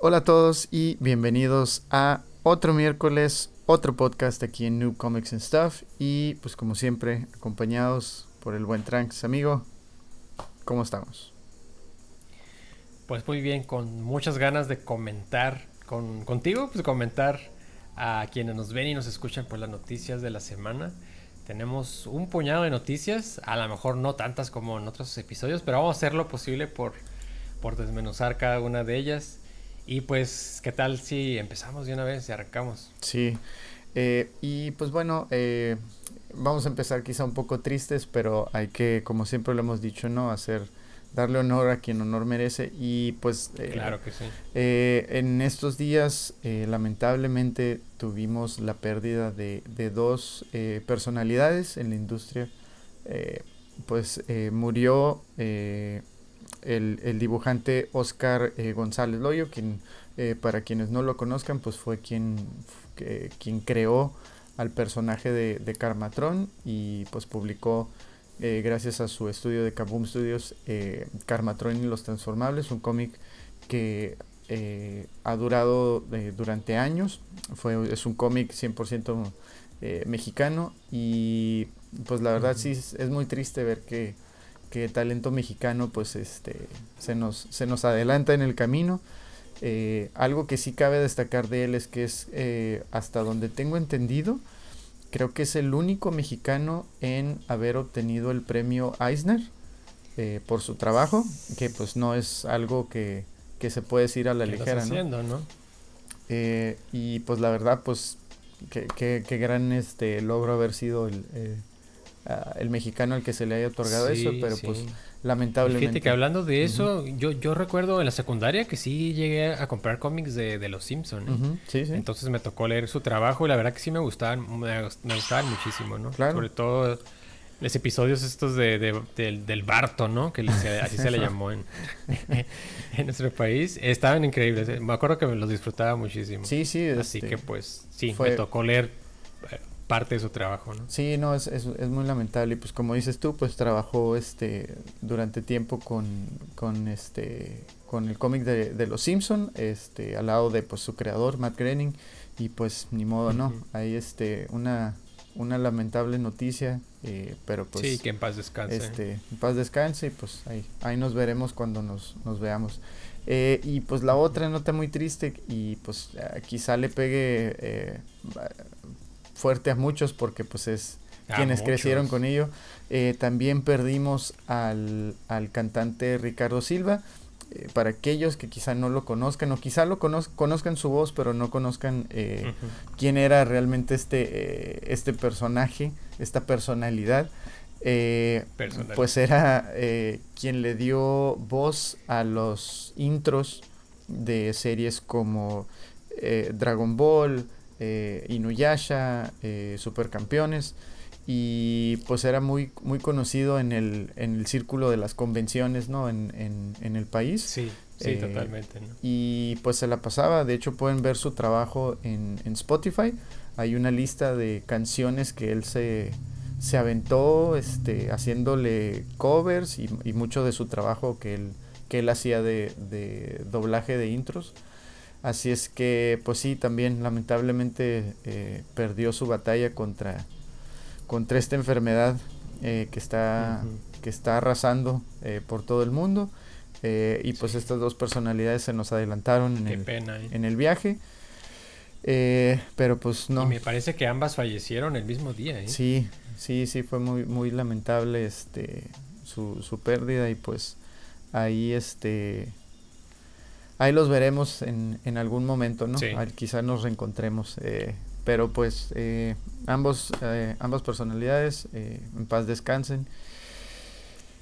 Hola a todos y bienvenidos a otro miércoles, otro podcast aquí en New Comics and Stuff y pues como siempre acompañados por el buen Tranks amigo. ¿Cómo estamos? Pues muy bien, con muchas ganas de comentar con, contigo, pues comentar a quienes nos ven y nos escuchan por las noticias de la semana. Tenemos un puñado de noticias, a lo mejor no tantas como en otros episodios, pero vamos a hacer lo posible por, por desmenuzar cada una de ellas. Y pues, ¿qué tal si empezamos de una vez y arrancamos? Sí, eh, y pues bueno, eh, vamos a empezar quizá un poco tristes, pero hay que, como siempre lo hemos dicho, ¿no? Hacer, darle honor a quien honor merece. Y pues... Eh, claro que sí. en estos días, lamentablemente, tuvimos la pérdida de, de dos personalidades en la industria. pues murió el, dibujante Oscar eh, González Loyo, quien eh, para quienes no lo conozcan, pues fue quien, quien creó al personaje de, de Carmatron y pues publicó eh, gracias a su estudio de Kaboom Studios Carmatron y los Transformables, un cómic que ha durado durante años, fue, es un cómic 100% mexicano y pues la verdad sí es muy triste ver que que talento mexicano pues este se nos, se nos adelanta en el camino. Eh, algo que sí cabe destacar de él es que es eh, hasta donde tengo entendido, creo que es el único mexicano en haber obtenido el premio Eisner eh, por su trabajo, que pues no es algo que, que se puede decir a la ligera. ¿no? y pues la verdad pues qué gran este logro haber sido el, el mexicano al que se le haya otorgado eso, pero pues lamentablemente. Fíjate que hablando de eso, yo, yo recuerdo en la secundaria que sí llegué a comprar cómics de, de Los Simpsons. Entonces me tocó leer su trabajo y la verdad que sí me gustaban, me, gustaban muchísimo, ¿no? Sobre todo los episodios estos de, del, Barto, ¿no? Que así se le llamó en, en nuestro país. Estaban increíbles. Me acuerdo que me los disfrutaba muchísimo. Sí, sí. Así este, que pues sí, me tocó leer parte de su trabajo, ¿no? Sí, no, es, es, es, muy lamentable. Y pues como dices tú, pues trabajó este durante tiempo con, con este con el cómic de, de, Los Simpson, este, al lado de pues su creador, Matt Groening, y pues ni modo, ¿no? Hay este una una lamentable noticia, eh, pero pues... Sí, que en paz descanse. Este, en paz descanse y pues ahí, ahí nos veremos cuando nos, nos veamos. Eh, y pues la otra nota muy triste y pues quizá le pegue eh, fuerte a muchos porque pues es quienes crecieron con ello. Eh, también perdimos al, al, cantante Ricardo Silva. Eh, para aquellos que quizá no lo conozcan o quizá lo conozcan su voz pero no conozcan eh, quién era realmente este, este personaje, esta personalidad. pues era quien le dio voz a los intros de series como Dragon Ball, eh, Inuyasha, eh, Supercampeones, y pues era muy, muy conocido en el, en el círculo de las convenciones, ¿no? En, en, el país. Sí, sí, eh, totalmente. Y pues se la pasaba, de hecho pueden ver su trabajo en, en Spotify, hay una lista de canciones que él se, se aventó este, haciéndole covers y, y, mucho de su trabajo que él, que él hacía de, de doblaje de intros. Así es que, pues sí, también lamentablemente eh, perdió su batalla contra, contra esta enfermedad eh, que, está, que está arrasando eh, por todo el mundo. y pues estas dos personalidades se nos adelantaron en, el, en el viaje. pero pues no. Y me parece que ambas fallecieron el mismo día. Sí, sí, sí, fue muy, muy lamentable este, su, su pérdida y pues ahí este ahí los veremos en, en algún momento, ¿no? quizá nos reencontremos. Eh, pero pues eh, ambos, eh, ambas personalidades en paz descansen.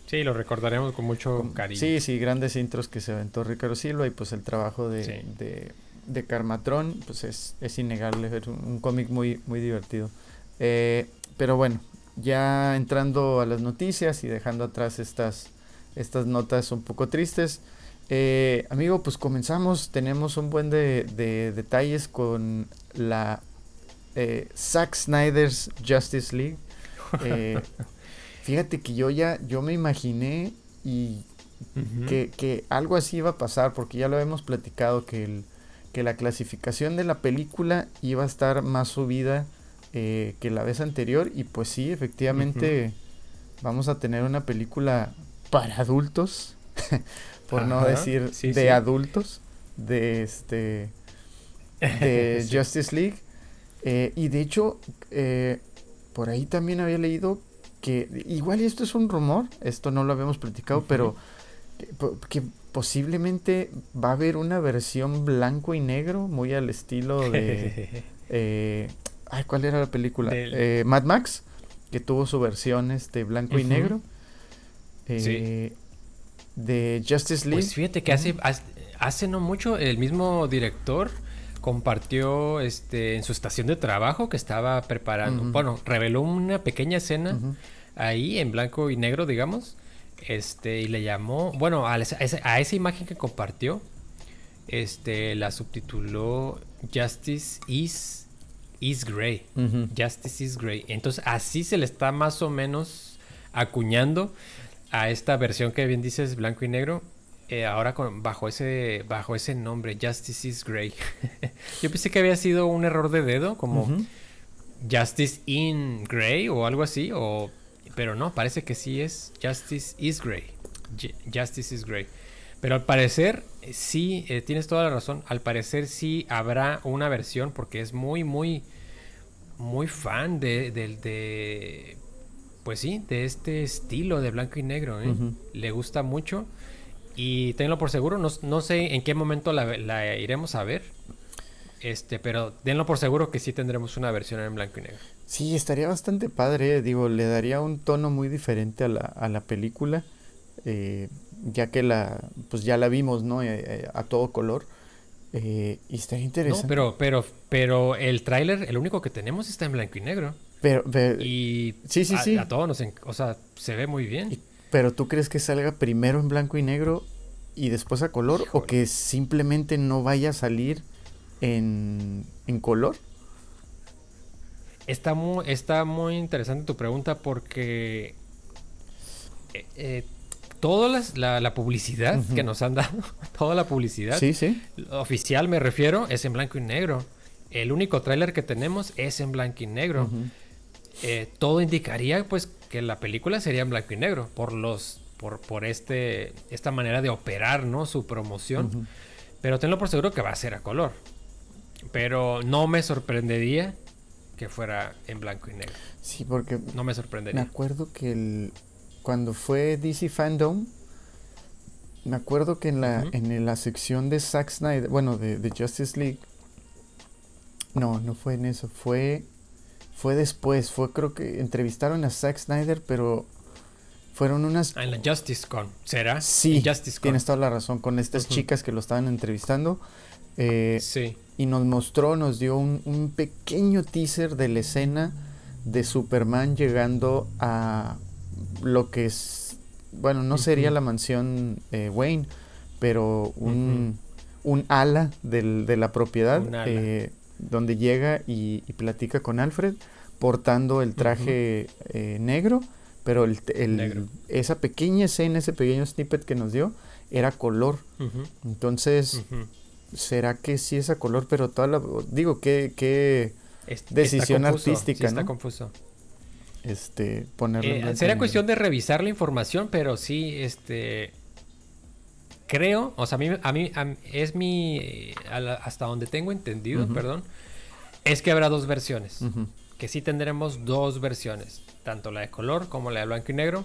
Sí, lo recordaremos con mucho cariño. Sí, sí, grandes intros que se aventó Ricardo Silva y pues el trabajo de, de, de Carmatrón, pues es, es innegable, es un, cómic muy, muy divertido. pero bueno, ya entrando a las noticias y dejando atrás estas, estas notas un poco tristes, eh, amigo, pues comenzamos. Tenemos un buen de, detalles con la eh, Zack Snyder's Justice League. Eh, fíjate que yo ya, yo me imaginé y que, algo así iba a pasar, porque ya lo hemos platicado, que, el, que la clasificación de la película iba a estar más subida eh, que la vez anterior, y pues sí, efectivamente vamos a tener una película para adultos, por no decir de adultos, de este de Justice League. Eh, y de hecho, eh, por ahí también había leído que, igual esto es un rumor, esto no lo habíamos platicado, pero que, posiblemente va a haber una versión blanco y negro, muy al estilo de... Eh, ay, ¿cuál era la película? Mad Max, que tuvo su versión este, blanco y negro. De Justice League. Pues fíjate que hace, hace no mucho el mismo director compartió este en su estación de trabajo que estaba preparando. Bueno, reveló una pequeña escena ahí en blanco y negro, digamos. Este, y le llamó, bueno, a esa, imagen que compartió, este, la subtituló Justice is, is Grey. Justice is Grey. Entonces, así se le está más o menos acuñando a esta versión que bien dices, blanco y negro. Eh, ahora con, bajo, ese, bajo ese nombre, Justice is Grey. Yo pensé que había sido un error de dedo, como Justice in Grey o algo así, o, pero no, parece que sí es Justice is Grey. Justice is Grey. Pero al parecer, sí, eh, tienes toda la razón, al parecer sí habrá una versión, porque es muy, muy, muy fan de, de, pues sí, de este estilo de blanco y negro. ¿eh? Le gusta mucho. Y tenlo por seguro, no, sé en qué momento la, iremos a ver. Este, pero denlo por seguro que sí tendremos una versión en blanco y negro. Sí, estaría bastante padre, digo, le daría un tono muy diferente a la, a la película, eh, ya que la, pues ya la vimos, ¿no? Eh, eh, a todo color. y estaría interesante. No, pero, pero, pero el tráiler, el único que tenemos está en blanco y negro. Pero, y sí, sí, sí. A todos nos, o sea, se ve muy bien. Pero tú crees que salga primero en blanco y negro y después a color o que simplemente no vaya a salir en, en color? Está muy, está muy interesante tu pregunta porque eh, eh, toda la, publicidad que nos han dado, toda la publicidad sí, sí. oficial me refiero, es en blanco y negro. El único tráiler que tenemos es en blanco y negro. Eh, todo indicaría pues que la película sería en blanco y negro por los por, por este esta manera de operar no su promoción. Pero tenlo por seguro que va a ser a color. Pero no me sorprendería que fuera en blanco y negro. Sí porque no me sorprendería. me acuerdo que el, cuando fue DC Fandom me acuerdo que en la en la sección de Zack Snyder bueno de, de Justice League no no fue en eso fue fue después, fue creo que entrevistaron a Zack Snyder, pero fueron unas... Ah, en la Justice Con, ¿será? Sí, tienes toda la razón, con estas chicas que lo estaban entrevistando. Eh, sí. Y nos mostró, nos dio un, pequeño teaser de la escena de Superman llegando a lo que es, bueno, no sería la mansión eh, Wayne, pero un, un ala de la propiedad. Eh, donde llega y, platica con Alfred portando el traje eh, negro, pero el, esa pequeña escena, ese pequeño snippet que nos dio, era color. Entonces, ¿será que sí es a color? Pero toda la... Digo, qué, qué decisión artística, está confuso. Este, ponerlo eh, Sería cuestión de revisar la información, pero sí, este creo, o sea, a mí, a mí, es mi, hasta donde tengo entendido, perdón, es que habrá dos versiones. Que sí tendremos dos versiones, tanto la de color como la de blanco y negro.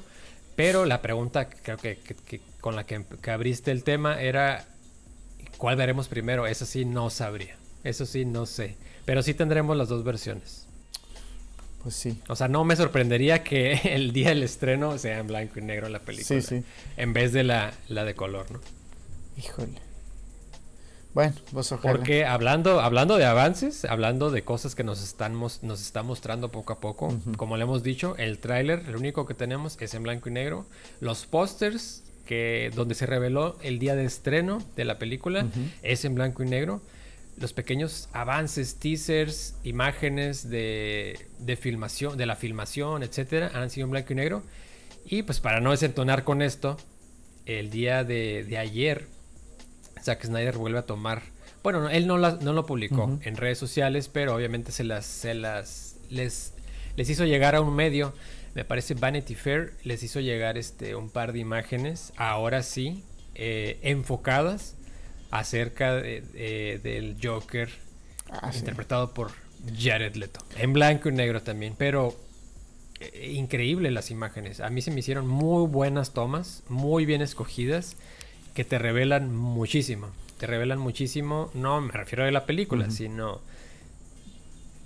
Pero la pregunta creo que, con la que, abriste el tema era, ¿cuál veremos primero? Eso sí no sabría. Eso sí no sé. Pero sí tendremos las dos versiones. Pues sí. O sea, no me sorprendería que el día del estreno sea en blanco y negro la película. Sí, sí. En vez de la, la de color, ¿no? Híjole. Bueno, pues ojalá. Porque hablando, hablando de avances, hablando de cosas que nos están nos está mostrando poco a poco, como le hemos dicho, el tráiler, el único que tenemos es en blanco y negro. Los pósters que donde se reveló el día de estreno de la película es en blanco y negro los pequeños avances, teasers, imágenes de, filmación, de la filmación, etcétera, han sido en blanco y negro. Y pues para no desentonar con esto, el día de, ayer, Zack Snyder vuelve a tomar. Bueno, él no, no lo publicó en redes sociales, pero obviamente se las, se las les, les hizo llegar a un medio. Me parece Vanity Fair les hizo llegar este un par de imágenes, ahora sí, eh, enfocadas acerca del Joker ah, interpretado por Jared Leto. En blanco y negro también, pero eh, increíble las imágenes. A mí se me hicieron muy buenas tomas, muy bien escogidas, que te revelan muchísimo. Te revelan muchísimo, no me refiero a la película, sino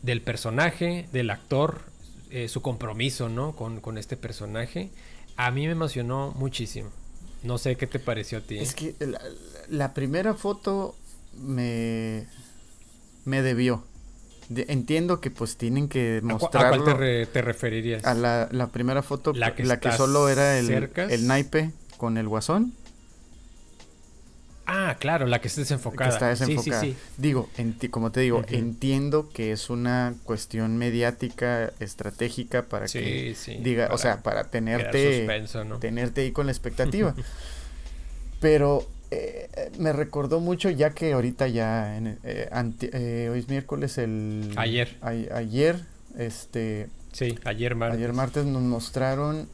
del personaje, del actor, eh, su compromiso, ¿no? Con, con, este personaje. A mí me emocionó muchísimo. No sé qué te pareció a ti. Es que la, primera foto me, me debió entiendo que pues tienen que mostrarlo. ¿A, cuál te, referirías? A la, primera foto, la que, la que solo era el, el naipe con el guasón. Ah, claro, la que está desenfocada. está desenfocada. Sí, sí, sí. Digo, como te digo, entiendo que es una cuestión mediática, estratégica para que diga, o sea, para tenerte, tenerte ahí con la expectativa. Pero eh, me recordó mucho ya que ahorita ya eh, eh, hoy es miércoles el ayer. ayer este sí ayer martes. ayer martes nos mostraron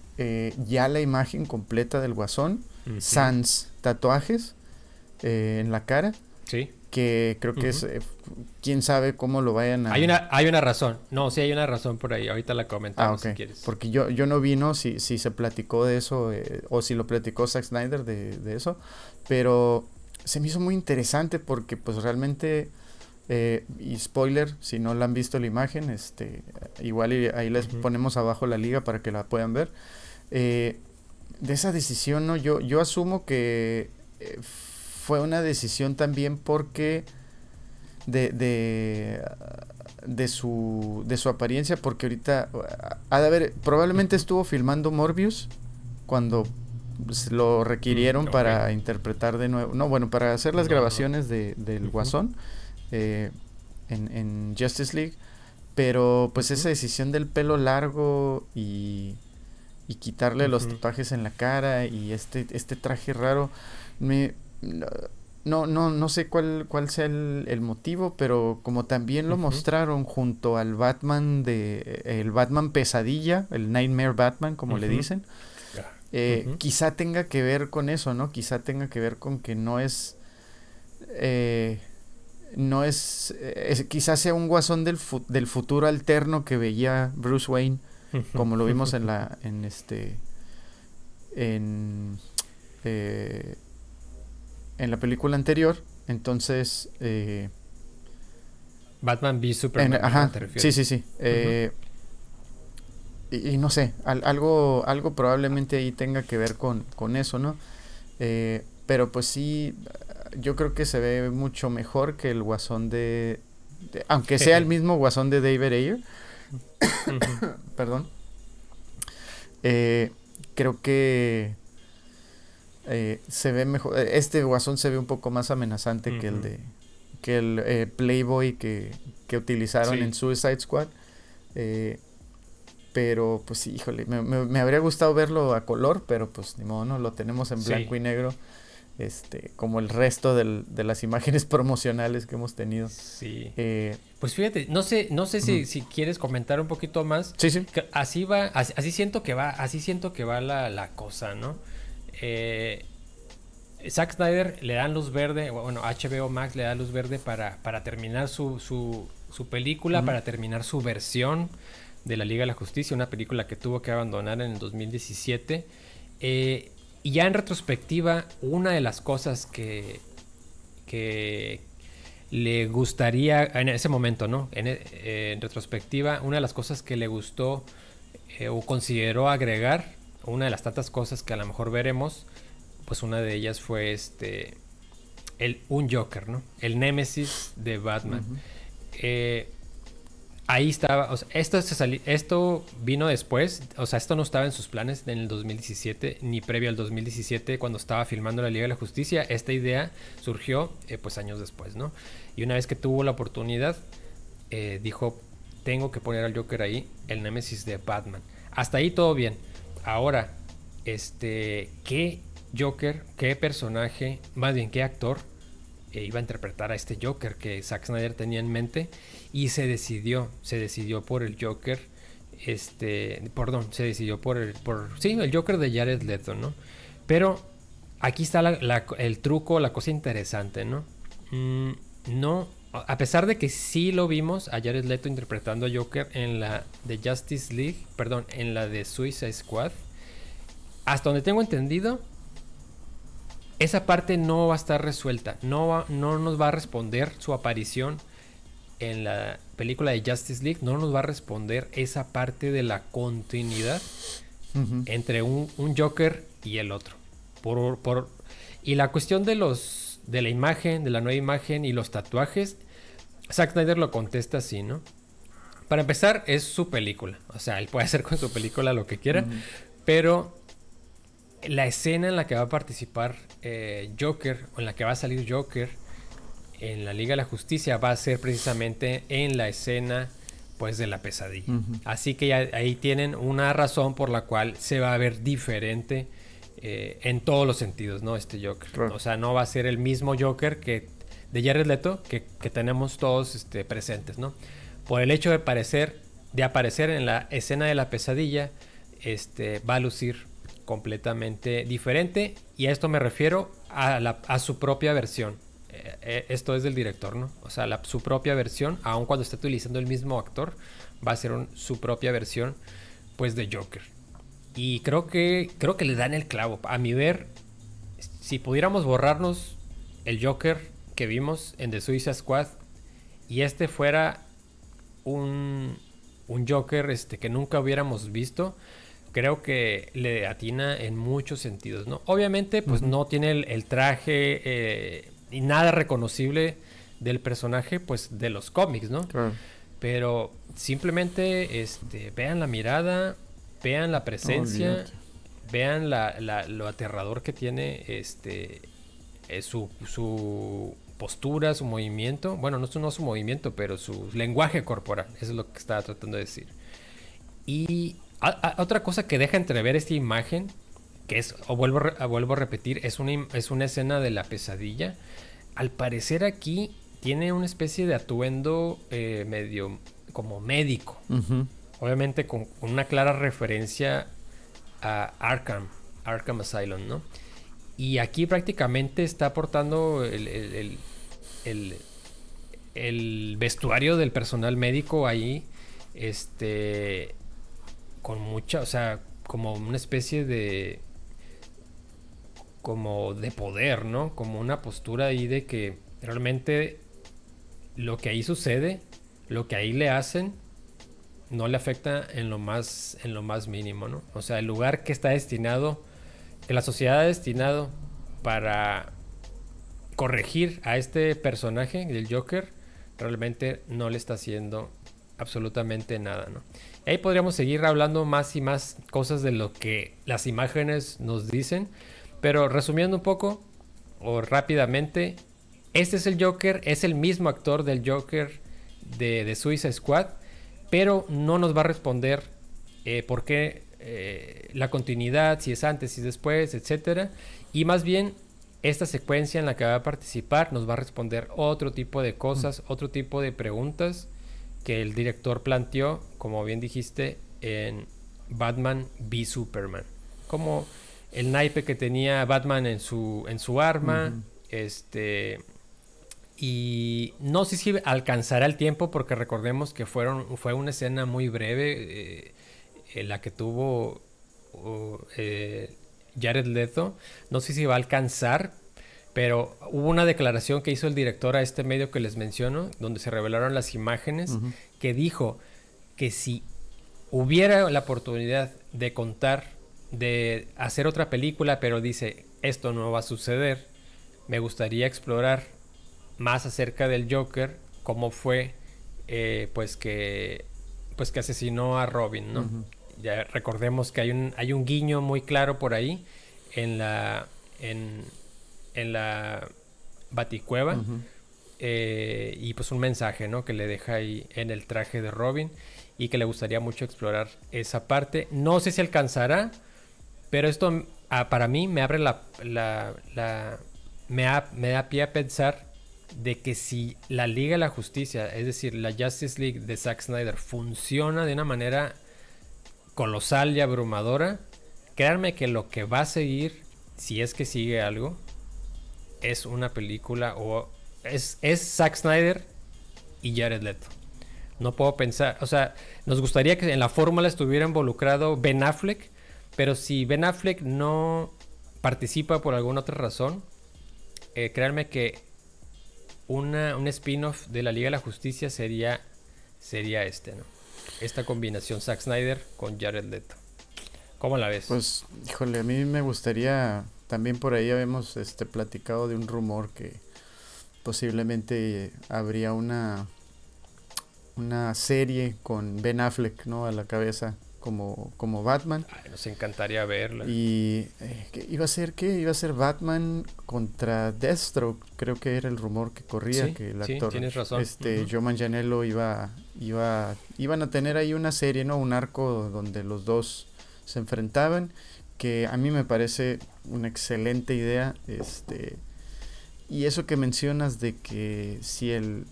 ya la imagen completa del guasón sans tatuajes en la cara. Sí que creo que es, eh, quién sabe cómo lo vayan a... Hay una, hay una razón, no, sí hay una razón por ahí, ahorita la comentamos ah, si quieres. Porque yo, yo no vino si, si se platicó de eso eh, o si lo platicó Zack Snyder de, de, eso, pero se me hizo muy interesante porque pues realmente, eh, y spoiler, si no la han visto la imagen, este igual ahí les ponemos abajo la liga para que la puedan ver. de esa decisión, ¿no? Yo, yo asumo que fue una decisión también porque de, de, su, de su apariencia, porque ahorita de haber, probablemente estuvo filmando Morbius cuando lo requirieron para interpretar de nuevo, no, bueno, para hacer las grabaciones de, del Guasón eh, en, en, Justice League, pero pues esa decisión del pelo largo y, y quitarle los tatuajes en la cara y este, este traje raro, me, no, no, no sé cuál, cuál sea el, motivo, pero como también lo mostraron junto al Batman de el Batman pesadilla, el Nightmare Batman, como le dicen, eh, quizá tenga que ver con eso, ¿no? Quizá tenga que ver con que no es, eh, no es, eh, quizás sea un guasón del, del futuro alterno que veía Bruce Wayne, como lo vimos en la, en este, en en la película anterior. Entonces. Eh, Batman v Superman. ajá, sí, sí, sí. Eh, y, no sé, algo, algo probablemente ahí tenga que ver con, con eso, ¿no? Eh, pero pues sí, yo creo que se ve mucho mejor que el guasón de. aunque sea el mismo guasón de David Ayer. Perdón. creo que eh, se ve mejor. Eh, este guasón se ve un poco más amenazante que el de que el eh, Playboy que, que utilizaron en Suicide Squad. pero pues sí, híjole, me, me, habría gustado verlo a color, pero pues ni modo, no lo tenemos en blanco y negro. Este, como el resto del, de las imágenes promocionales que hemos tenido. Sí. pues fíjate, no sé, no sé si, si, quieres comentar un poquito más. Sí, sí. Así va, así, siento que va, así siento que va la, la cosa, ¿no? Eh, Zack Snyder le dan luz verde, bueno, HBO Max le da luz verde para, para terminar su, su, película, para terminar su versión de la Liga de la Justicia, una película que tuvo que abandonar en el 2017. Eh, y ya en retrospectiva, una de las cosas que, que le gustaría, en ese momento, ¿no? En, eh, retrospectiva, una de las cosas que le gustó eh, o consideró agregar una de las tantas cosas que a lo mejor veremos, pues una de ellas fue este el un Joker, ¿no? El Némesis de Batman. Eh, ahí estaba, o sea, esto, esto vino después, o sea, esto no estaba en sus planes en el 2017, ni previo al 2017, cuando estaba filmando la Liga de la Justicia. Esta idea surgió, eh, pues, años después, ¿no? Y una vez que tuvo la oportunidad, eh, dijo, tengo que poner al Joker ahí, el Némesis de Batman. Hasta ahí todo bien. Ahora, este, ¿qué, Joker, qué personaje, más bien qué actor eh, iba a interpretar a este Joker que Zack Snyder tenía en mente y se decidió, se decidió por el Joker, este, perdón, se decidió por el, por, sí, el Joker de Jared Leto, ¿no? Pero aquí está el truco, la cosa interesante, ¿no? Mm, no, a pesar de que sí lo vimos a Jared Leto interpretando a Joker en la de Justice League, perdón, en la de Suicide Squad, hasta donde tengo entendido, esa parte no va a estar resuelta. No, no nos va a responder su aparición en la película de Justice League. No nos va a responder esa parte de la continuidad entre un, Joker y el otro. Por, por, y la cuestión de los de la imagen, de la nueva imagen y los tatuajes, Zack Snyder lo contesta así, ¿no? Para empezar, es su película. O sea, él puede hacer con su película lo que quiera. Pero la escena en la que va a participar eh, Joker, o en la que va a salir Joker en la Liga de la Justicia, va a ser precisamente en la escena pues de la pesadilla. Así que ahí tienen una razón por la cual se va a ver diferente eh, en todos los sentidos, ¿no? Este Joker. O sea, no va a ser el mismo Joker que de Jared Leto que, tenemos todos este, presentes, ¿no? Por el hecho de parecer, de aparecer en la escena de la pesadilla, este, va a lucir completamente diferente y a esto me refiero a, su propia versión. Eh, eh, esto es del director, ¿no? O sea, su propia versión, aun cuando está utilizando el mismo actor, va a ser su propia versión, pues, de Joker. Y creo que, creo que le dan el clavo. A mi ver, si pudiéramos borrarnos el Joker que vimos en The Suicide Squad y este fuera un, un Joker este, que nunca hubiéramos visto, creo que le atina en muchos sentidos, ¿no? Obviamente, pues no tiene el, traje eh, y nada reconocible del personaje, pues de los cómics, ¿no? Pero simplemente, este, vean la mirada, vean la presencia, vean la, lo aterrador que tiene, este, eh, su, su postura, su movimiento. Bueno, no, no su movimiento, pero su lenguaje corporal. Eso es lo que estaba tratando de decir. Y otra cosa que deja entrever esta imagen, que es, o vuelvo, a, vuelvo a repetir, es una, es una escena de la pesadilla. Al parecer aquí tiene una especie de atuendo eh, medio como médico. Obviamente con, una clara referencia a Arkham, Arkham Asylum, ¿no? Y aquí prácticamente está aportando el, el vestuario del personal médico ahí. Este con mucha, o sea, como una especie de como de poder, ¿no? Como una postura ahí de que realmente lo que ahí sucede, lo que ahí le hacen, no le afecta en lo más, en lo más mínimo, ¿no? O sea, el lugar que está destinado, que la sociedad ha destinado para corregir a este personaje del Joker, realmente no le está haciendo absolutamente nada, ¿no? Ahí podríamos seguir hablando más y más cosas de lo que las imágenes nos dicen. Pero resumiendo un poco o rápidamente, este es el Joker, es el mismo actor del Joker de, de Suicide Squad, pero no nos va a responder eh, por qué eh, la continuidad, si es antes, si es después, etc. Y más bien, esta secuencia en la que va a participar nos va a responder otro tipo de cosas, otro tipo de preguntas que el director planteó, como bien dijiste, en Batman v Superman. Como el naipe que tenía Batman en su, en su arma. Este. Y no sé si alcanzará el tiempo, porque recordemos que fueron, fue una escena muy breve eh, en la que tuvo eh, Jared Leto. No sé si va a alcanzar, pero hubo una declaración que hizo el director a este medio que les menciono, donde se revelaron las imágenes, que dijo que si hubiera la oportunidad de contar, de hacer otra película, pero dice, esto no va a suceder, me gustaría explorar más acerca del Joker, cómo fue, eh, pues que pues que asesinó a Robin, ¿no? Ya recordemos que hay un, hay un guiño muy claro por ahí en la... En, en la baticueva. Eh, y pues un mensaje, ¿no? Que le deja ahí en el traje de Robin y que le gustaría mucho explorar esa parte. No sé si alcanzará, pero esto ah, para mí me abre la, la, la me, me da pie a pensar de que si la Liga de la Justicia, es decir, la Justice League de Zack Snyder, funciona de una manera colosal y abrumadora, créanme que lo que va a seguir, si es que sigue algo, es una película o es, es Zack Snyder y Jared Leto. No puedo pensar, o sea, nos gustaría que en la fórmula estuviera involucrado Ben Affleck, pero si Ben Affleck no participa por alguna otra razón, eh, créanme que un spin-off de la Liga de la Justicia sería, sería este, ¿no? Esta combinación Zack Snyder con Jared Leto. ¿Cómo la ves? Pues, híjole, a mí me gustaría, también por ahí habíamos este, platicado de un rumor que posiblemente habría una, una serie con Ben Affleck, ¿no? A la cabeza como, como Batman. nos encantaría verla. Y eh, iba a ser qué? Iba a ser Batman contra Deathstroke, creo que era el rumor que corría que el actor tienes razón. este Joe Manganiello iba iba iban a tener ahí una serie, ¿no? Un arco donde los dos se enfrentaban que a mí me parece una excelente idea, este y eso que mencionas de que si el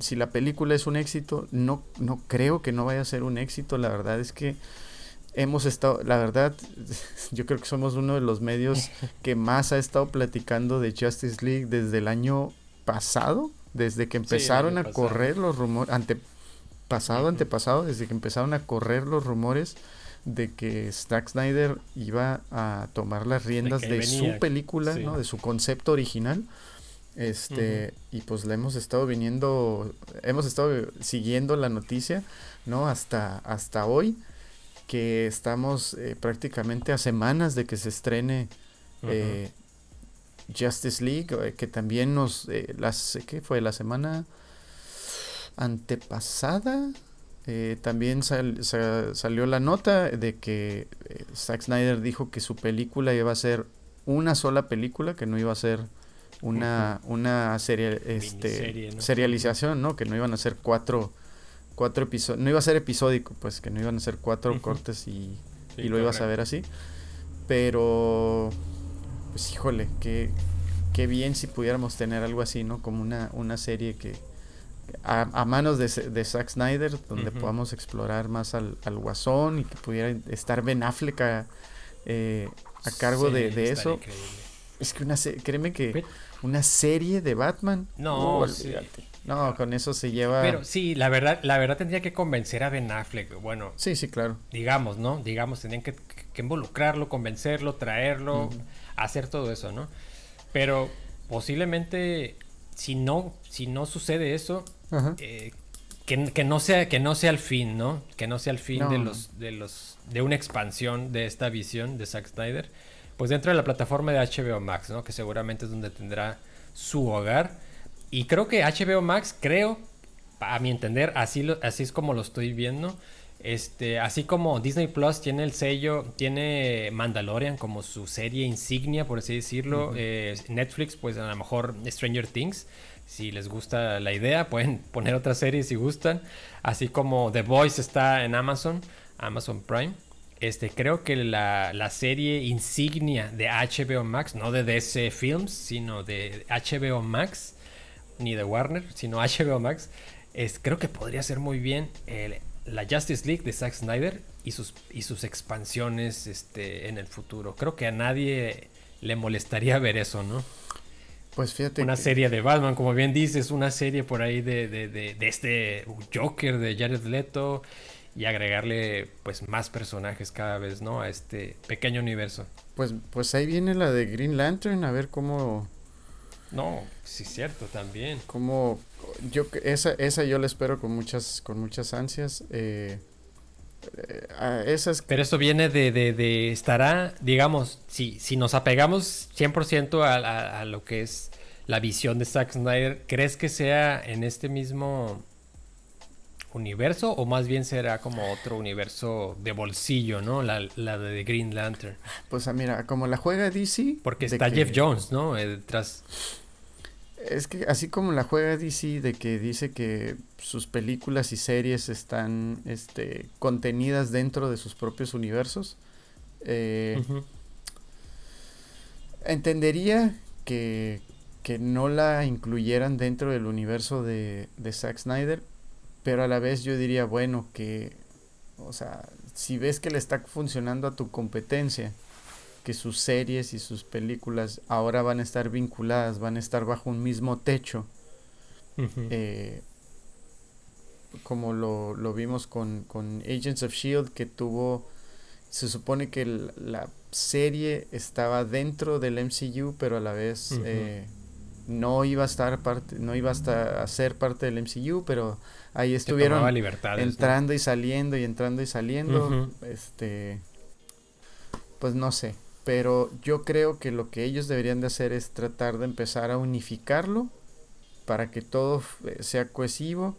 si la película es un éxito, no, no creo que no vaya a ser un éxito. La verdad es que hemos estado, la verdad, yo creo que somos uno de los medios que más ha estado platicando de Justice League desde el año pasado, desde que empezaron a correr los rumores, ante pasado, antepasado, desde que empezaron a correr los rumores de que Zack Snyder iba a tomar las riendas de, su película, ¿no? de su concepto original. Este, y pues le hemos estado viniendo, hemos estado siguiendo la noticia, ¿no? Hasta, hasta hoy, que estamos eh, prácticamente a semanas de que se estrene eh, Justice League, eh, que también nos, las, ¿qué fue? La semana antepasada, también salió la nota de que Zack Snyder dijo que su película iba a ser una sola película, que no iba a ser una, una serie, este, serialización, ¿no? Que no iban a ser cuatro, cuatro episodios, no iba a ser episódico, pues que no iban a ser cuatro cortes y, y lo ibas a ver así. Pero, pues híjole, qué, qué bien si pudiéramos tener algo así, ¿no? Como una, una serie que a, manos de, de, Zack Snyder, donde podamos explorar más al, al, guasón y que pudiera estar Ben Affleck a, eh, a cargo de, de eso. Es que una créeme que una serie de Batman. No, No, con eso se lleva. Pero sí, la verdad, la verdad tendría que convencer a Ben Affleck. Bueno. Sí, sí, claro. Digamos, ¿no? Digamos, tendrían que, involucrarlo, convencerlo, traerlo, hacer todo eso, ¿no? Pero posiblemente, si no, si no sucede eso, eh, que, no sea, que no sea el fin, ¿no? Que no sea el fin de los, de los, de una expansión de esta visión de Zack Snyder pues dentro de la plataforma de HBO Max, ¿no? Que seguramente es donde tendrá su hogar. Y creo que HBO Max, creo, a mi entender, así, lo, así es como lo estoy viendo. Este, así como Disney Plus tiene el sello, tiene Mandalorian como su serie insignia, por así decirlo. Eh, Netflix, pues a lo mejor Stranger Things. Si les gusta la idea, pueden poner otra serie si gustan. Así como The Voice está en Amazon, Amazon Prime. Este, creo que la, serie insignia de HBO Max, no de DC Films, sino de HBO Max, ni de Warner, sino HBO Max, es, creo que podría ser muy bien la Justice League de Zack Snyder y sus, y sus expansiones este, en el futuro. Creo que a nadie le molestaría ver eso, ¿no? Pues fíjate. Una serie de Batman, como bien dices, una serie por ahí de, de, de, de este Joker de Jared Leto y agregarle pues más personajes cada vez, ¿no? A este pequeño universo. Pues, pues ahí viene la de Green Lantern, a ver cómo... No, sí cierto, también. Como yo esa, esa yo la espero con muchas, con muchas ansias. Eh, eh esas... Pero esto viene de, de, de, estará, digamos, si, si nos apegamos 100% a, a, a lo que es la visión de Zack Snyder, ¿crees que sea en este mismo universo o más bien será como otro universo de bolsillo, ¿no? La, de Green Lantern. Pues ah, mira, como la juega DC. Porque está Jeff Jones, ¿no? Eh, detrás. Es que así como la juega DC de que dice que sus películas y series están este, contenidas dentro de sus propios universos, Eh, entendería que, que, no la incluyeran dentro del universo de, de Zack Snyder, pero a la vez yo diría, bueno, que, o sea, si ves que le está funcionando a tu competencia, que sus series y sus películas ahora van a estar vinculadas, van a estar bajo un mismo techo, eh, como lo, lo vimos con, con, Agents of Shield, que tuvo, se supone que la serie estaba dentro del MCU, pero a la vez eh, no iba a estar parte, no iba a, ser parte del MCU, pero ahí estuvieron entrando y saliendo y entrando y saliendo, este, pues no sé, pero yo creo que lo que ellos deberían de hacer es tratar de empezar a unificarlo para que todo sea cohesivo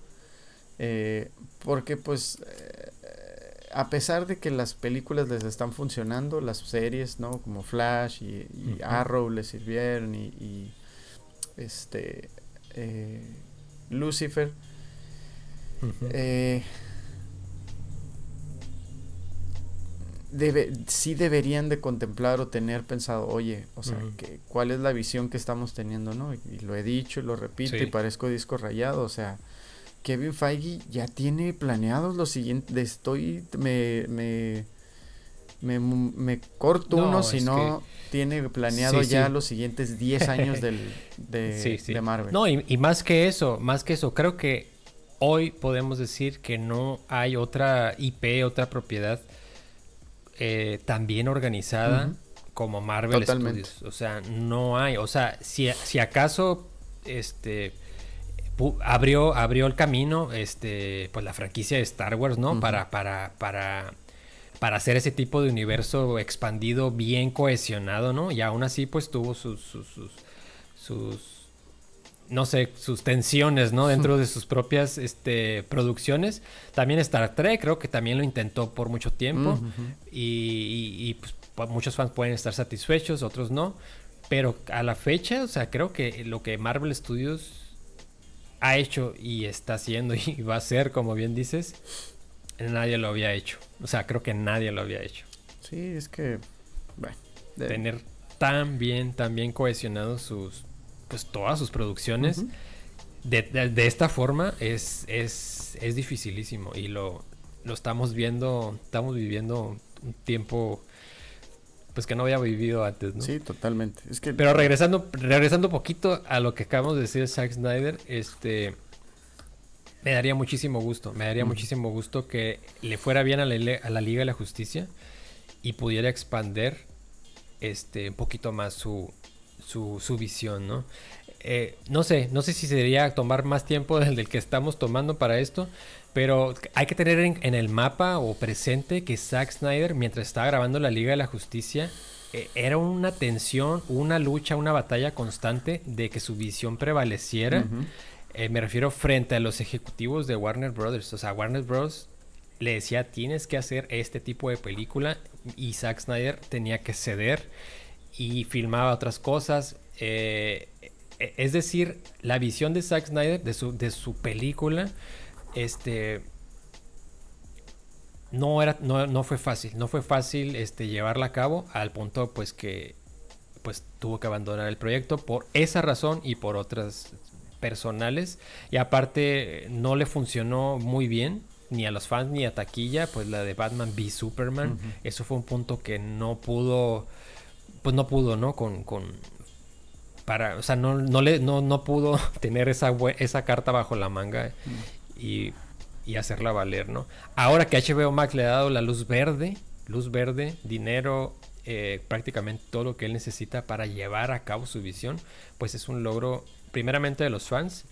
eh, porque pues eh, a pesar de que las películas les están funcionando, las series, ¿no? Como Flash y, Arrow les sirvieron y, este eh, Lucifer. Debe, sí deberían de contemplar o tener pensado, oye, o sea, que, ¿cuál es la visión que estamos teniendo, no? Y, lo he dicho y lo repito y parezco disco rayado, o sea, Kevin Feige ya tiene planeados los siguientes. Estoy. Me. Me, me, corto uno si no tiene planeado ya los siguientes 10 años del, de, Marvel. No, y, más que eso, más que eso, creo que hoy podemos decir que no hay otra IP, otra propiedad eh, tan bien organizada como Marvel Studios. O sea, no hay. O sea, si, si acaso este abrió, abrió el camino, este, pues la franquicia de Star Wars, ¿no? Para, para, para, para hacer ese tipo de universo expandido, bien cohesionado, ¿no? Y aún así, pues tuvo sus, sus, sus, no sé, sus tensiones, ¿no? Dentro de sus propias este, producciones. También Star Trek, creo que también lo intentó por mucho tiempo. Y, y, pues, muchos fans pueden estar satisfechos, otros no. Pero a la fecha, o sea, creo que lo que Marvel Studios ha hecho y está haciendo y va a ser, como bien dices, nadie lo había hecho. O sea, creo que nadie lo había hecho. Sí, es que, bueno, tener tan bien, tan bien cohesionados sus, pues todas sus producciones de, de, esta forma es, es, es dificilísimo y lo, lo estamos viendo, estamos viviendo un tiempo pues que no había vivido antes, ¿no? Sí, totalmente. Es que... Pero regresando, regresando un poquito a lo que acabamos de decir de Zack Snyder, este me daría muchísimo gusto, me daría muchísimo gusto que le fuera bien a la, Liga de la Justicia y pudiera expander este un poquito más su, su, su visión, ¿no? Eh, no sé, no sé si sería tomar más tiempo del, del que estamos tomando para esto, pero hay que tener en, el mapa o presente que Zack Snyder, mientras estaba grabando la Liga de la Justicia, eh, era una tensión, una lucha, una batalla constante de que su visión prevaleciera. Eh, me refiero frente a los ejecutivos de Warner Brothers. O sea, Warner Bros. le decía, tienes que hacer este tipo de película. Y Zack Snyder tenía que ceder y filmaba otras cosas. Eh, es decir, la visión de Zack Snyder, de su, de su película, este no era no, no, fue fácil no fue fácil este llevarla a cabo al punto pues que pues tuvo que abandonar el proyecto por esa razón y por otras personales. Y aparte no le funcionó muy bien ni a los fans ni a taquilla pues la de Batman v Superman. Eso fue un punto que no pudo pues no pudo no con, con para o sea no, no le no, no pudo tener esa esa carta bajo la manga y, hacerla valer, ¿no? Ahora que HBO Max le ha dado la luz verde, luz verde, dinero, eh, prácticamente todo lo que él necesita para llevar a cabo su visión, pues es un logro primeramente de los fans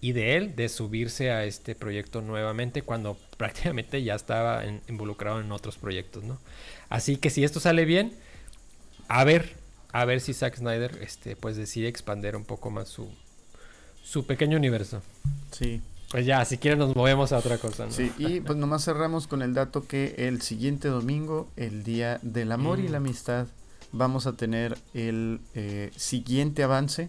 y de él de subirse a este proyecto nuevamente cuando prácticamente ya estaba involucrado en otros proyectos, ¿no? Así que si esto sale bien, a ver, a ver si Zack Snyder este, pues decide expandir un poco más su, su pequeño universo. Sí, pues ya, si quieren nos movemos a otra cosa. ¿no? Sí, y pues nomás cerramos con el dato que el siguiente domingo, el Día del Amor y la mm. Amistad, vamos a tener el eh, siguiente avance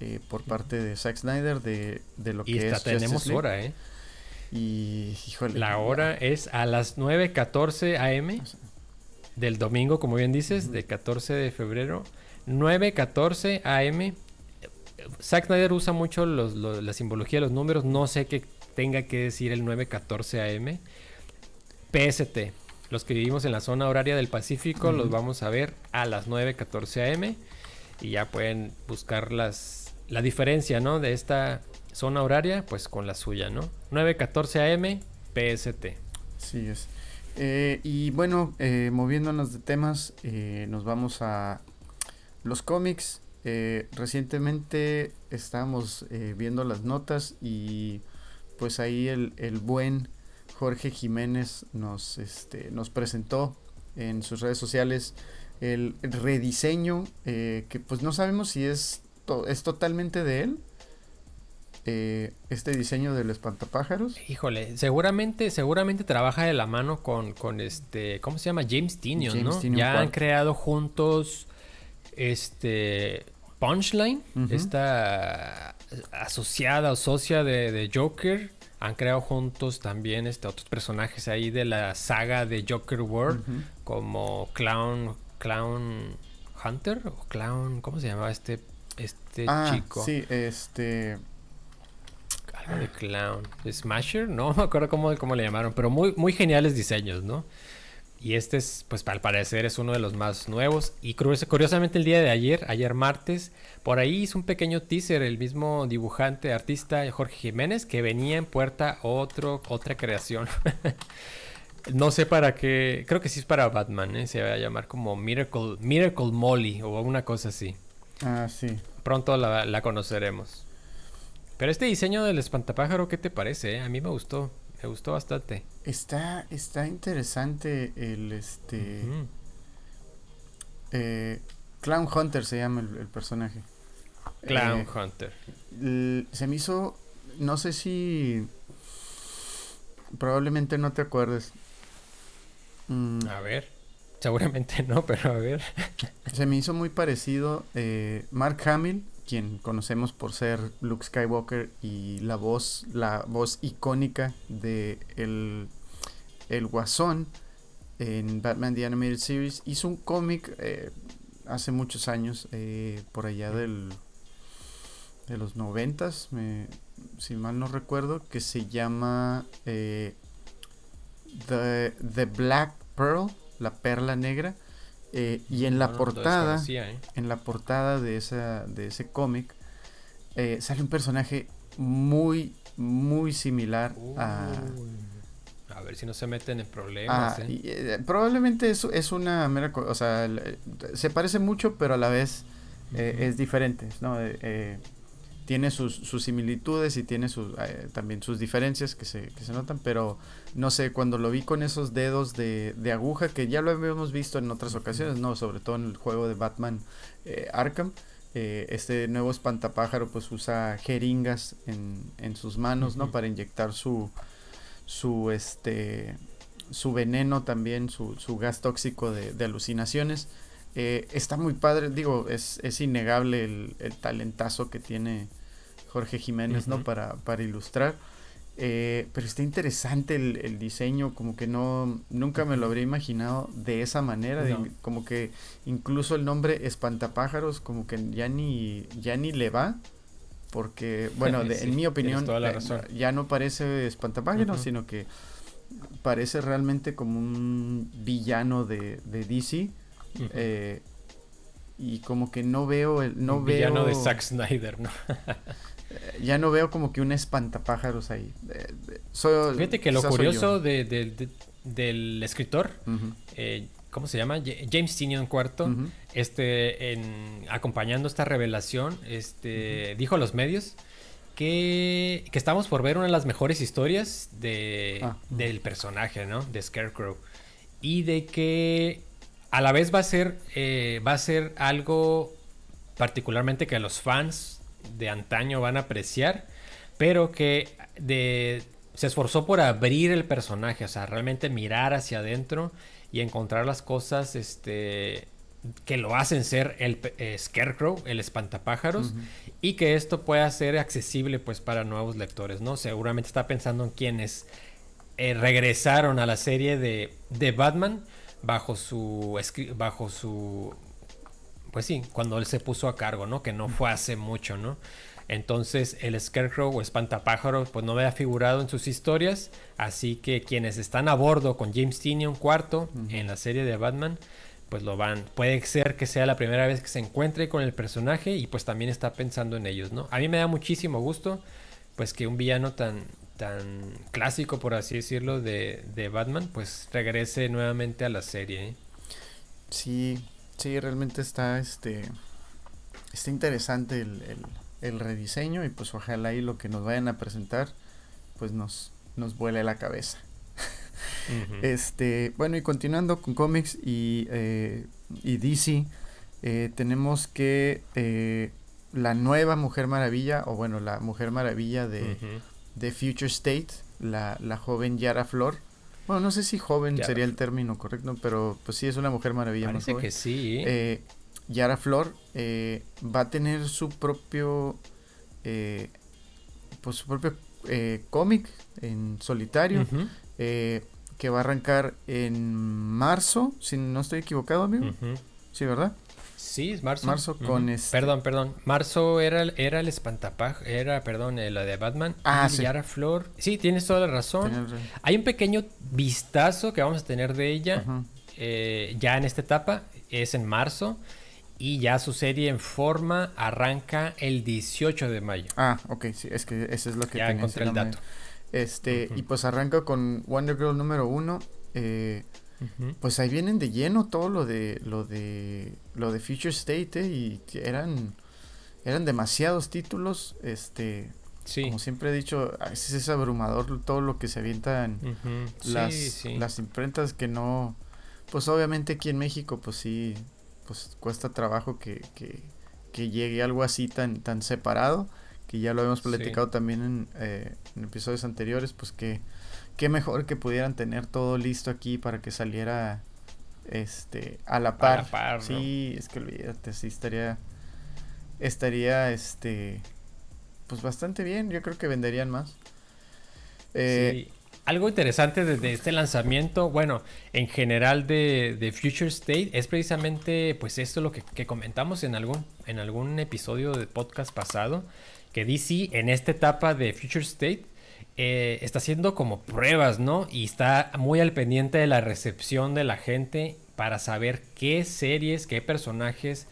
eh, por parte de Zack Snyder de, lo que es tenemos hora, ¿eh? Y, híjole. La hora es a las 9.14 am. Del domingo, como bien dices, de 14 de febrero, 9.14 AM. Zack Snyder usa mucho la simbología de los números, no sé qué tenga que decir el 9.14 AM. PST, los que vivimos en la zona horaria del Pacífico, los vamos a ver a las 9.14 AM y ya pueden buscar las, la diferencia, ¿no? De esta zona horaria, pues con la suya, ¿no? 9.14 AM, PST. Sí, es. Eh, y bueno, eh, moviéndonos de temas, eh, nos vamos a los cómics. recientemente estábamos viendo las notas y pues ahí el, el, buen Jorge Jiménez nos, este, nos presentó en sus redes sociales el rediseño que pues no sabemos si es, es totalmente de él eh, este diseño del espantapájaros? Híjole, seguramente, seguramente trabaja de la mano con, con este, ¿cómo se llama? James Tinion, ¿no? ya han creado juntos este Punchline, esta asociada o socia de, Joker. Han creado juntos también este, otros personajes ahí de la saga de Joker World, como Clown, Clown Hunter o Clown, ¿cómo se llamaba este, este ah, chico? Sí, este de clown. Smasher, no me acuerdo cómo, cómo le llamaron, pero muy, muy geniales diseños, ¿no? Y este es, pues al parecer es uno de los más nuevos. Y curiosamente el día de ayer, ayer martes, por ahí hizo un pequeño teaser el mismo dibujante, artista Jorge Jiménez, que venía en puerta otro, otra creación. no sé para qué, creo que sí es para Batman, ¿eh? se va a llamar como Miracle, Miracle Molly o una cosa así. Ah, sí. Pronto la, la conoceremos. Pero este diseño del espantapájaro, ¿qué te parece? Eh? A mí me gustó, me gustó bastante. Está, está interesante el este. Eh, Clown Hunter se llama el, personaje. Clown eh, Hunter. se me hizo, no sé si probablemente no te acuerdes. Mm. A ver, seguramente no, pero a ver. se me hizo muy parecido Mark Hamill quien conocemos por ser Luke Skywalker y la voz, la voz icónica de el, el Guasón en Batman The Animated Series, hizo un cómic eh, hace muchos años, eh, por allá del de los noventas, si mal no recuerdo, que se llama eh, The, The Black Pearl, la perla negra eh, y en la portada, ¿eh? en la portada de, esa, de ese cómic, eh, sale un personaje muy, muy similar a... A ver si no se meten en problemas. Ah, probablemente es, es una mera... O sea, se parece mucho, pero a la vez es diferente, ¿no? Tiene sus, sus, similitudes y tiene sus, eh, también sus diferencias que se, que se, notan, pero no sé, cuando lo vi con esos dedos de, de, aguja, que ya lo habíamos visto en otras ocasiones, no, sobre todo en el juego de Batman eh, Arkham, eh, este nuevo espantapájaro pues usa jeringas en, en sus manos, ¿no? Para inyectar su, su, este, su veneno también, su, su gas tóxico de, de alucinaciones. Eh, está muy padre, digo, es, es innegable el, el, talentazo que tiene Jorge Jiménez, ¿no? Para, para ilustrar. Eh, pero está interesante el, el, diseño, como que no, nunca me lo habría imaginado de esa manera, como que incluso el nombre Espantapájaros, como que ya ni, ya ni le va, porque, bueno, en mi opinión, eh, ya no parece Espantapájaros, sino que parece realmente como un villano de, de DC eh, y como que no veo el no veo de Zack Snyder no eh, ya no veo como que un espantapájaros ahí. Eh, fíjate que lo curioso del escritor ¿cómo se llama? James Tinion IV, este, en, acompañando esta revelación, este, dijo a los medios que, que, estamos por ver una de las mejores historias de, ah, del personaje, ¿no? De Scarecrow. Y de que a la vez va a ser, eh, va a ser algo particularmente que los fans de antaño van a apreciar, pero que se esforzó por abrir el personaje, o sea, realmente mirar hacia adentro y encontrar las cosas este, que lo hacen ser el eh, Scarecrow, el espantapájaros, y que esto pueda ser accesible pues para nuevos lectores, ¿no? Seguramente está pensando en quienes eh, regresaron a la serie de, de Batman, bajo su bajo su pues sí, cuando él se puso a cargo, ¿no? Que no fue hace mucho, ¿no? Entonces el Scarecrow o Espantapájaro pues no había figurado en sus historias, así que quienes están a bordo con James Tinion cuarto en la serie de Batman, pues lo van. Puede ser que sea la primera vez que se encuentre con el personaje y pues también está pensando en ellos, ¿no? A mí me da muchísimo gusto pues que un villano tan tan clásico por así decirlo de, de Batman pues regrese nuevamente a la serie. ¿eh? Sí, sí, realmente está este está interesante el el rediseño y pues ojalá y lo que nos vayan a presentar pues nos, nos vuele la cabeza. Este, bueno, y continuando con cómics y, eh, y DC, eh, tenemos que eh, la nueva Mujer Maravilla, o bueno, la Mujer Maravilla de, de Future State, la, la, joven Yara Flor. Bueno, no sé si joven sería el término correcto, pero pues sí es una Mujer Maravilla. Parece que sí. Yara Flor eh, va a tener su propio eh, pues su propio eh, cómic en solitario que va a arrancar en marzo si no estoy equivocado amigo sí verdad sí es marzo. Marzo con este perdón perdón. Marzo era era el espantapaj era perdón la de Batman. Ah sí. Yara Flor. Sí tienes toda la razón. Hay un pequeño vistazo que vamos a tener de ella ya en esta etapa. Es en marzo. Y ya su serie en forma arranca el 18 de mayo. Ah, ok, sí, es que eso es lo que ya encontré el dato. Este, y pues arranca con Wonder Girl número uno. Eh, pues ahí vienen de lleno todo lo de lo de lo de Future State eh, y eran eran demasiados títulos, este, sí. como siempre he dicho, a veces es abrumador todo lo que se avientan las, las imprentas que no, pues obviamente aquí en México pues sí pues cuesta trabajo que, llegue algo así tan, tan separado, que ya lo hemos platicado también eh, en, episodios anteriores, pues que qué mejor que pudieran tener todo listo aquí para que saliera este a la par. A la par Sí, es que olvídate, sí estaría estaría este pues bastante bien, yo creo que venderían más. Eh, algo interesante desde este lanzamiento, bueno, en general de, Future State, es precisamente pues esto lo que, comentamos en algún, en algún episodio de podcast pasado, que DC en esta etapa de Future State eh, está haciendo como pruebas, ¿no? Y está muy al pendiente de la recepción de la gente para saber qué series, qué personajes,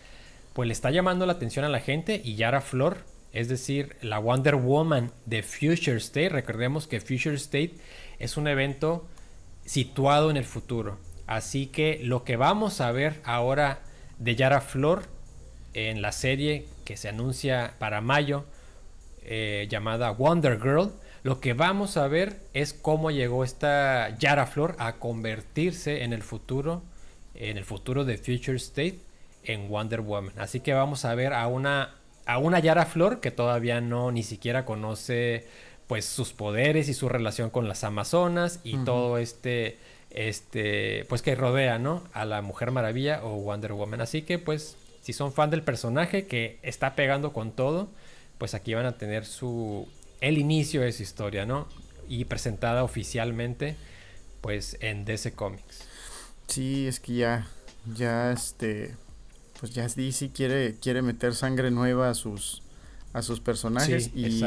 pues le está llamando la atención a la gente y Yara Flor, es decir, la Wonder Woman de Future State, recordemos que Future State es un evento situado en el futuro. Así que lo que vamos a ver ahora de Yara Flor en la serie que se anuncia para mayo eh, llamada Wonder Girl, lo que vamos a ver es cómo llegó esta Yara Flor a convertirse en el futuro, en el futuro de Future State, en Wonder Woman. Así que vamos a ver a una, a una Yara Flor que todavía no ni siquiera conoce pues sus poderes y su relación con las Amazonas y todo este este pues que rodea, ¿no? a la Mujer Maravilla o Wonder Woman. Así que pues si son fan del personaje que está pegando con todo, pues aquí van a tener su el inicio de su historia, ¿no? Y presentada oficialmente pues en DC Comics. Sí, es que ya ya este pues ya DC quiere quiere meter sangre nueva a sus a sus personajes y,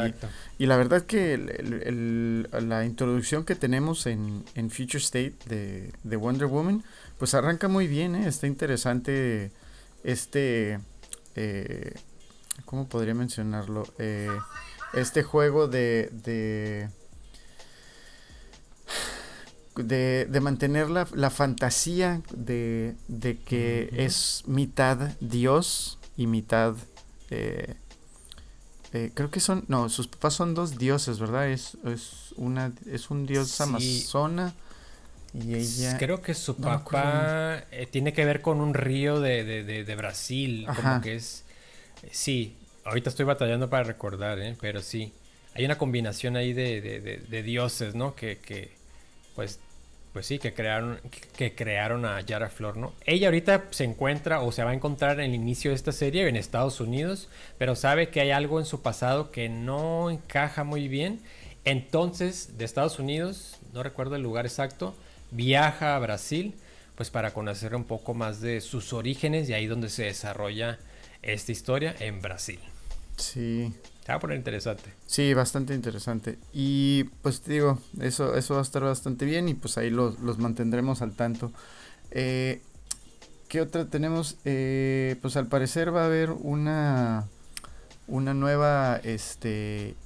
y, la verdad que la introducción que tenemos en, en Future State de, de, Wonder Woman pues arranca muy bien ¿eh? está interesante este eh, cómo podría mencionarlo eh, este juego de de, de, mantener la, la fantasía de, de que es mitad dios y mitad eh, eh, creo que son, no, sus papás son dos dioses, ¿verdad? Es, es una, es un dios amazona y ella. Creo que su papá eh, tiene que ver con un río de, de, de, Brasil, como que es, sí. Ahorita estoy batallando para recordar, ¿eh? pero sí. Hay una combinación ahí de, dioses, ¿no? Que, que, pues pues sí, que crearon, que crearon a Yara Flor, ¿no? Ella ahorita se encuentra o se va a encontrar en el inicio de esta serie en Estados Unidos, pero sabe que hay algo en su pasado que no encaja muy bien. Entonces, de Estados Unidos, no recuerdo el lugar exacto, viaja a Brasil pues para conocer un poco más de sus orígenes y ahí donde se desarrolla esta historia en Brasil. Sí. Se va a poner interesante. Sí, bastante interesante. Y pues te digo, eso, eso va a estar bastante bien y pues ahí los, los mantendremos al tanto. Eh, ¿Qué otra tenemos? Eh, pues al parecer va a haber una, una nueva, este,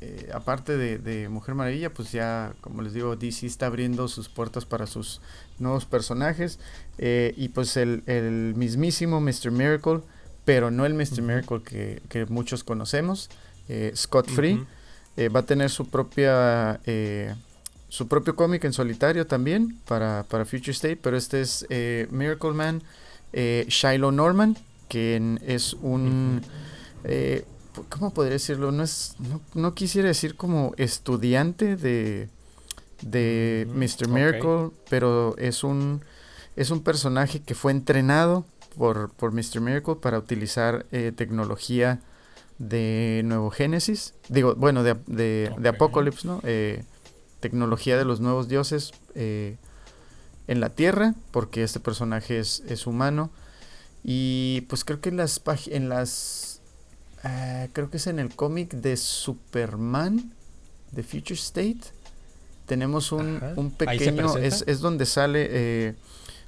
eh, aparte de, Mujer Maravilla, pues ya, como les digo, DC está abriendo sus puertas para sus nuevos personajes. Y pues el, el, mismísimo Mr. Miracle, pero no el Mr. Miracle que, muchos conocemos, Scott Free, va a tener su propia su propio cómic en solitario también para, para Future State, pero este es eh, Miracle Man eh, Shiloh Norman, que es un... Eh, ¿Cómo podría decirlo? No, es, no, quisiera decir como estudiante de, de Mr. Miracle, pero es un, es un personaje que fue entrenado por, por Mr. Miracle para utilizar eh, tecnología de Nuevo Génesis, digo, bueno, de, de, de Apocalypse, ¿no? Eh, tecnología de los nuevos dioses eh, en la Tierra, porque este personaje es, es, humano. Y pues creo que en las en las eh, creo que es en el cómic de Superman de Future State. Tenemos un, un pequeño, es, es, donde sale, eh,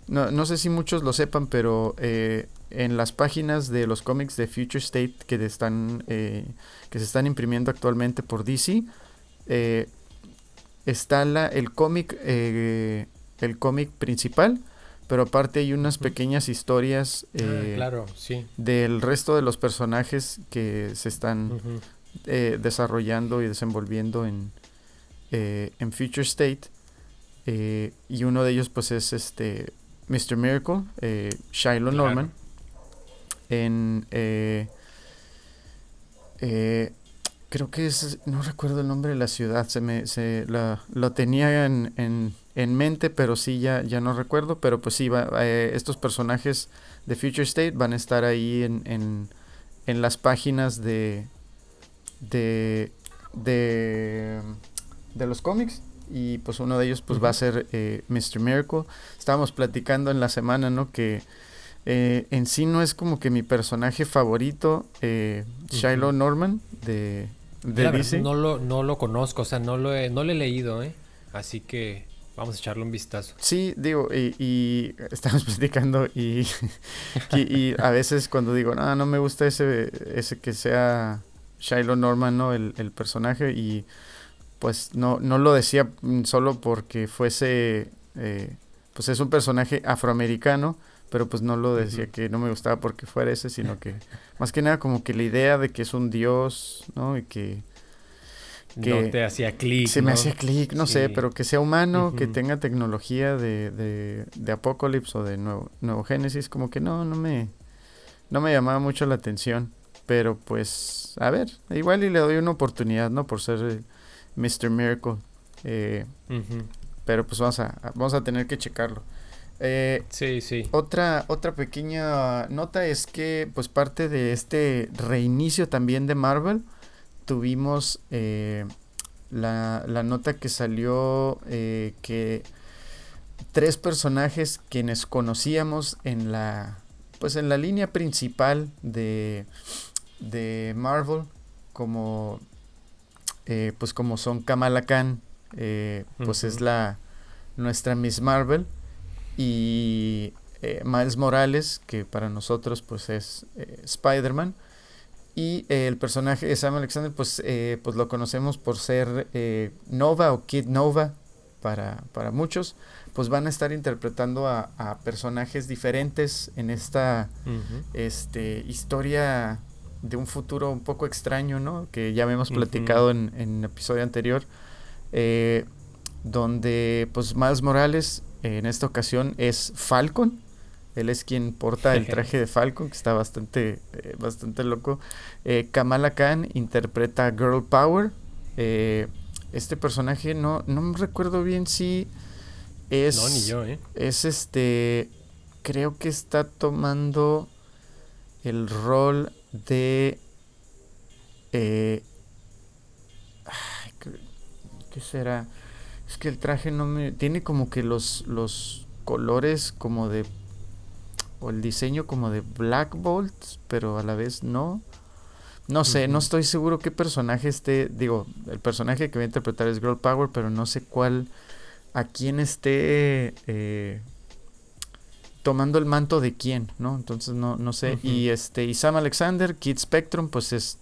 no, no, sé si muchos lo sepan, pero en las páginas de los cómics de Future State que, están, que se están imprimiendo actualmente por DC, está la, el cómic eh, el cómic principal pero aparte hay unas pequeñas historias ah, eh, claro, sí. del resto de los personajes que se están eh, desarrollando y desenvolviendo en, en Future State y uno de ellos pues es este Mr. Miracle Shiloh Norman en creo que es, no recuerdo el nombre de la ciudad, se me, se la, lo tenía en, en, en, mente, pero sí ya, ya no recuerdo, pero pues sí, va, eh, estos personajes de Future State van a estar ahí en, en, en las páginas de, de, de, de los cómics y pues uno de ellos pues va a ser eh, Mr. Miracle. Estábamos platicando en la semana, ¿no? Que eh, en sí no es como que mi personaje favorito, eh, Shiloh Norman de, no lo, no lo conozco, o sea, no lo he, no lo he leído, ¿eh? Así que vamos a echarle un vistazo. Sí, digo, y, estamos platicando y, y, a veces cuando digo, no, no me gusta ese, ese que sea Shiloh Norman, ¿no? El, el personaje y pues no, no lo decía solo porque fuese, eh, pues es un personaje afroamericano pero pues no lo decía que no me gustaba porque fuera ese, sino que más que nada como que la idea de que es un dios, ¿no? Y que... que no te hacía clic. Se me hacía clic, no sé, pero que sea humano, que tenga tecnología de, de, de Apocalypse o de Nuevo, Nuevo Génesis, como que no, no me, no me llamaba mucho la atención. Pero pues, a ver, igual y le doy una oportunidad, ¿no? Por ser Mr. Miracle. Eh, pero pues vamos a, vamos a tener que checarlo. Eh, sí, sí. Otra, otra pequeña nota es que, pues, parte de este reinicio también de Marvel, tuvimos eh, la, la, nota que salió que tres personajes quienes conocíamos en la, pues, en la línea principal de, de Marvel, como, pues, como son Kamala Khan, pues, es la nuestra Miss Marvel y eh, Miles Morales, que para nosotros pues es eh, Spider-Man. Y eh, el personaje de Sam Alexander, pues, pues lo conocemos por ser Nova o Kid Nova para, para, muchos. Pues van a estar interpretando a, personajes diferentes en esta este, historia de un futuro un poco extraño, ¿no? Que ya habíamos platicado en, en el episodio anterior. donde pues Miles Morales en esta ocasión es Falcon. Él es quien porta el traje de Falcon, que está bastante, eh, bastante loco. Eh, Kamala Khan interpreta Girl Power. Eh, este personaje no, no me recuerdo bien si es. No, ni yo, ¿eh? Es este. Creo que está tomando el rol de. ¿Qué será? Es que el traje no me... Tiene como que los... los colores como de o el diseño como de Black Bolt, pero a la vez no. No sé, no estoy seguro qué personaje esté, digo, el personaje que voy a interpretar es Girl Power, pero no sé cuál, a quién esté eh, tomando el manto de quién, ¿no? Entonces no, no sé. Y este, y Sam Alexander, Kid Spectrum, pues es,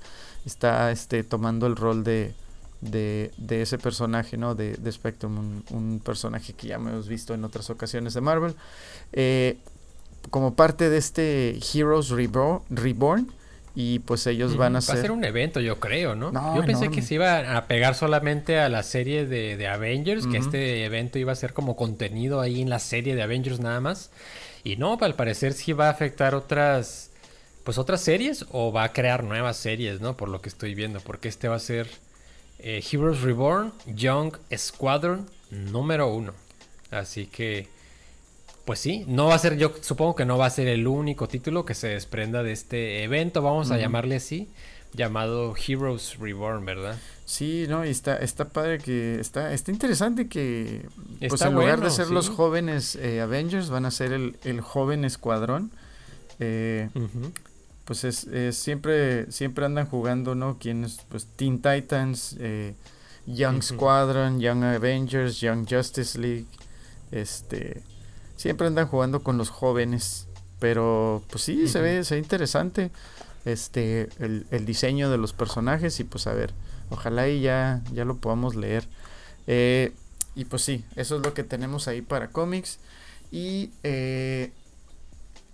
está este, tomando el rol de, de, de ese personaje, ¿no? De, de Spectrum, un, personaje que ya hemos visto en otras ocasiones de Marvel. Eh, como parte de este Heroes Reborn, y pues ellos van a hacer... Va a ser un evento, yo creo, ¿no? yo pensé que se iba a pegar solamente a la serie de, Avengers, que este evento iba a ser como contenido ahí en la serie de Avengers nada más. Y no, al parecer sí va a afectar otras, pues otras series o va a crear nuevas series, ¿no? Por lo que estoy viendo, porque este va a ser eh, Heroes Reborn, Young Squadron número uno. Así que pues sí, no va a ser, yo supongo que no va a ser el único título que se desprenda de este evento, vamos a llamarle así, llamado Heroes Reborn, ¿verdad? Sí, no, y está, está padre que, está, está interesante que, pues en lugar de ser los jóvenes eh, Avengers, van a ser el, el joven escuadrón. Eh, pues es, siempre, siempre andan jugando, ¿no? Quienes, pues Teen Titans, eh, Young Squadron, Young Avengers, Young Justice League, este siempre andan jugando con los jóvenes. Pero pues sí, se, ve, se ve interesante este el, el, diseño de los personajes y pues a ver, ojalá y ya, ya lo podamos leer. Eh, y pues sí, eso es lo que tenemos ahí para cómics. Y eh,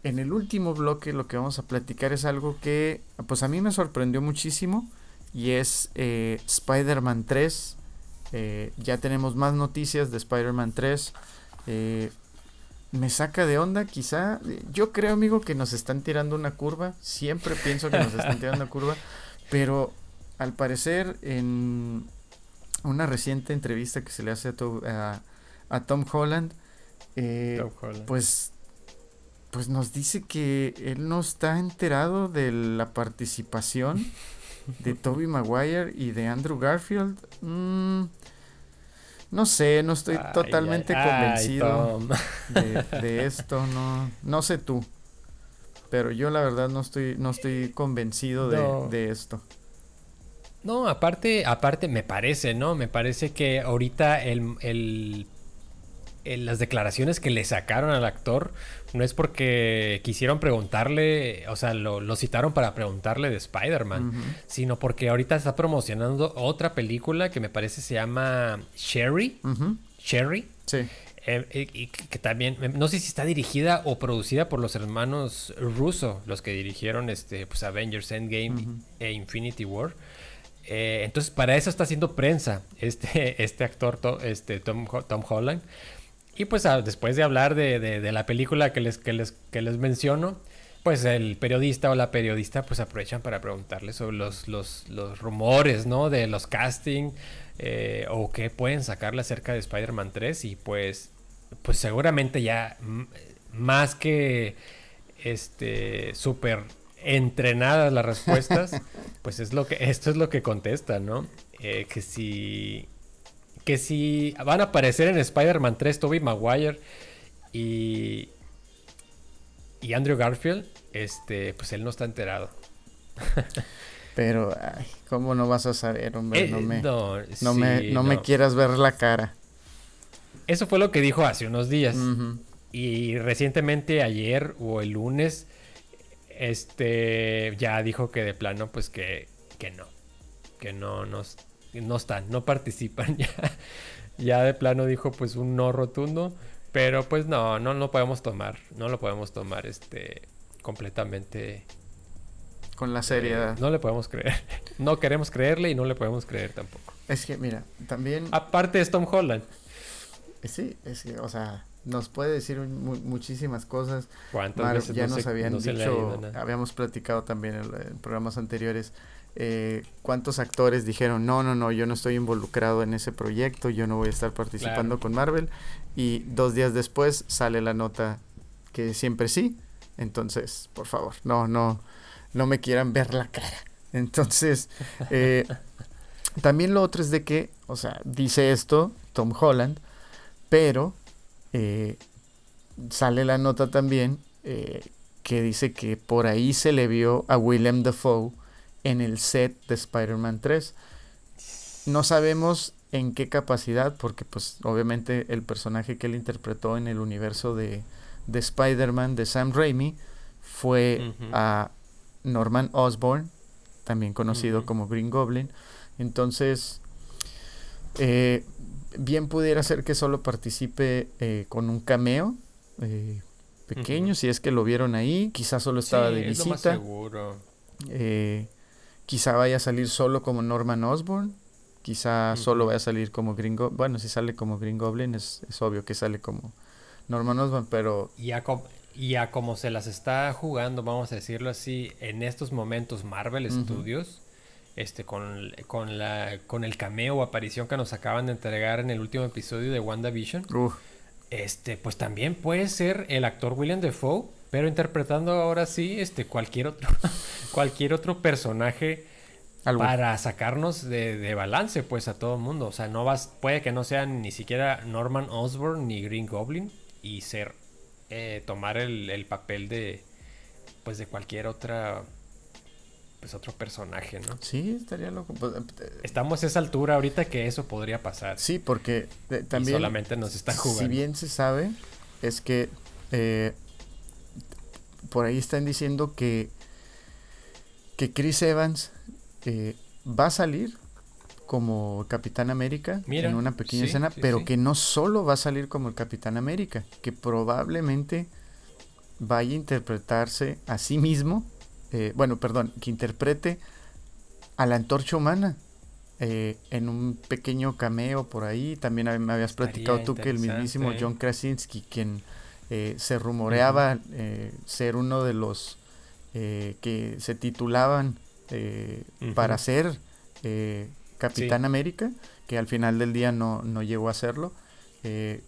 en el último bloque lo que vamos a platicar es algo que pues a mí me sorprendió muchísimo y es eh, Spider-Man 3. ya tenemos más noticias de Spider-Man 3 me saca de onda, quizá. Yo creo, amigo, que nos están tirando una curva. Siempre pienso que nos están tirando una curva. Pero al parecer, en una reciente entrevista que se le hace a, a, Tom, Holland, eh, pues pues nos dice que él no está enterado de la participación de Toby Maguire y de Andrew Garfield. Mm, no sé, no estoy totalmente convencido de, esto, no, no sé tú. Pero yo la verdad no estoy, no estoy convencido de, esto. No, aparte, aparte me parece, ¿no? Me parece que ahorita el, el las declaraciones que le sacaron al actor no es porque quisieron preguntarle, o sea, lo, citaron para preguntarle de Spider-Man, sino porque ahorita está promocionando otra película que me parece se llama Sherry. Sherry. Sí. Eh, y que también, no sé si está dirigida o producida por los hermanos Russo, los que dirigieron este, pues, Avengers Endgame e Infinity War. Eh, entonces, para eso está haciendo prensa este, este actor, este Tom, Tom Holland. Y pues después de hablar de, la película que les, que, les, que les menciono, pues el periodista o la periodista pues aprovechan para preguntarle sobre los, los, rumores, ¿no? De los casting eh, o qué pueden sacarle acerca de Spider-Man 3 y pues, pues seguramente ya más que este súper entrenadas las respuestas, pues es lo que esto es lo que contesta, ¿no? Eh, que si que si van a aparecer en Spider-Man 3 Tobey Maguire y, y Andrew Garfield, este, pues él no está enterado. Pero, ay, ¿cómo no vas a saber, hombre? Eh, no, me, no, me, no, me quieras ver la cara. Eso fue lo que dijo hace unos días. Y recientemente, ayer o el lunes, este, ya dijo que de plano, pues que, que no. Que no, nos no están, no participan ya. Ya de plano dijo pues un no rotundo, pero pues no, no lo podemos tomar, no lo podemos tomar este completamente con la seriedad. Eh, no le podemos creer. No queremos creerle y no le podemos creer tampoco. Es que mira, también aparte es Tom Holland. Sí, es que, o sea, nos puede decir muchísimas cosas. ¿Cuántas ya nos habían dicho, habíamos platicado también en programas anteriores eh, cuántos actores dijeron, no, no, no, yo no estoy involucrado en ese proyecto, yo no voy a estar participando con Marvel. Y dos días después sale la nota que siempre sí. Entonces, por favor, no, no, no me quieran ver la cara. Entonces, eh, también lo otro es de que, o sea, dice esto Tom Holland, pero eh, sale la nota también que dice que por ahí se le vio a Willem Dafoe en el set de Spider-Man 3. No sabemos en qué capacidad, porque pues obviamente el personaje que él interpretó en el universo de, de Spider-Man de Sam Raimi fue a Norman Osborn, también conocido como Green Goblin. Entonces, eh, bien pudiera ser que solo participe eh, con un cameo eh, pequeño, si es que lo vieron ahí, quizás solo estaba de visita. seguro. Quizá vaya a salir solo como Norman Osborn, quizá solo vaya a salir como Green Goblin. Bueno, si sale como Green Goblin es, es obvio que sale como Norman Osborn, pero... Y a, y a como se las está jugando, vamos a decirlo así, en estos momentos Marvel Studios, este, con, con, la, con el cameo o aparición que nos acaban de entregar en el último episodio de WandaVision, este, pues también puede ser el actor William Defoe, pero interpretando ahora sí este, cualquier, otro, cualquier otro personaje para sacarnos de, de, balance pues a todo el mundo. O sea, no vas, puede que no sean ni siquiera Norman Osborn ni Green Goblin, y ser eh, tomar el, papel de pues de cualquier otra pues otro personaje, ¿no? Sí, estaría loco. Pues, eh, Estamos a esa altura ahorita que eso podría pasar. Sí, porque eh, también solamente nos están jugando. Si bien se sabe es que por ahí están diciendo que que Chris Evans va a salir como Capitán América en una pequeña escena, pero que no solo va a salir como el Capitán América, que probablemente vaya a interpretarse a sí mismo, eh, bueno, perdón, que interprete a la antorcha humana eh, en un pequeño cameo por ahí. También me habías platicado tú que el mismísimo John Krasinski, quien eh, se rumoreaba ser uno de los que se titulaban para ser Capitán América, que al final del día no, no llegó a. Eh,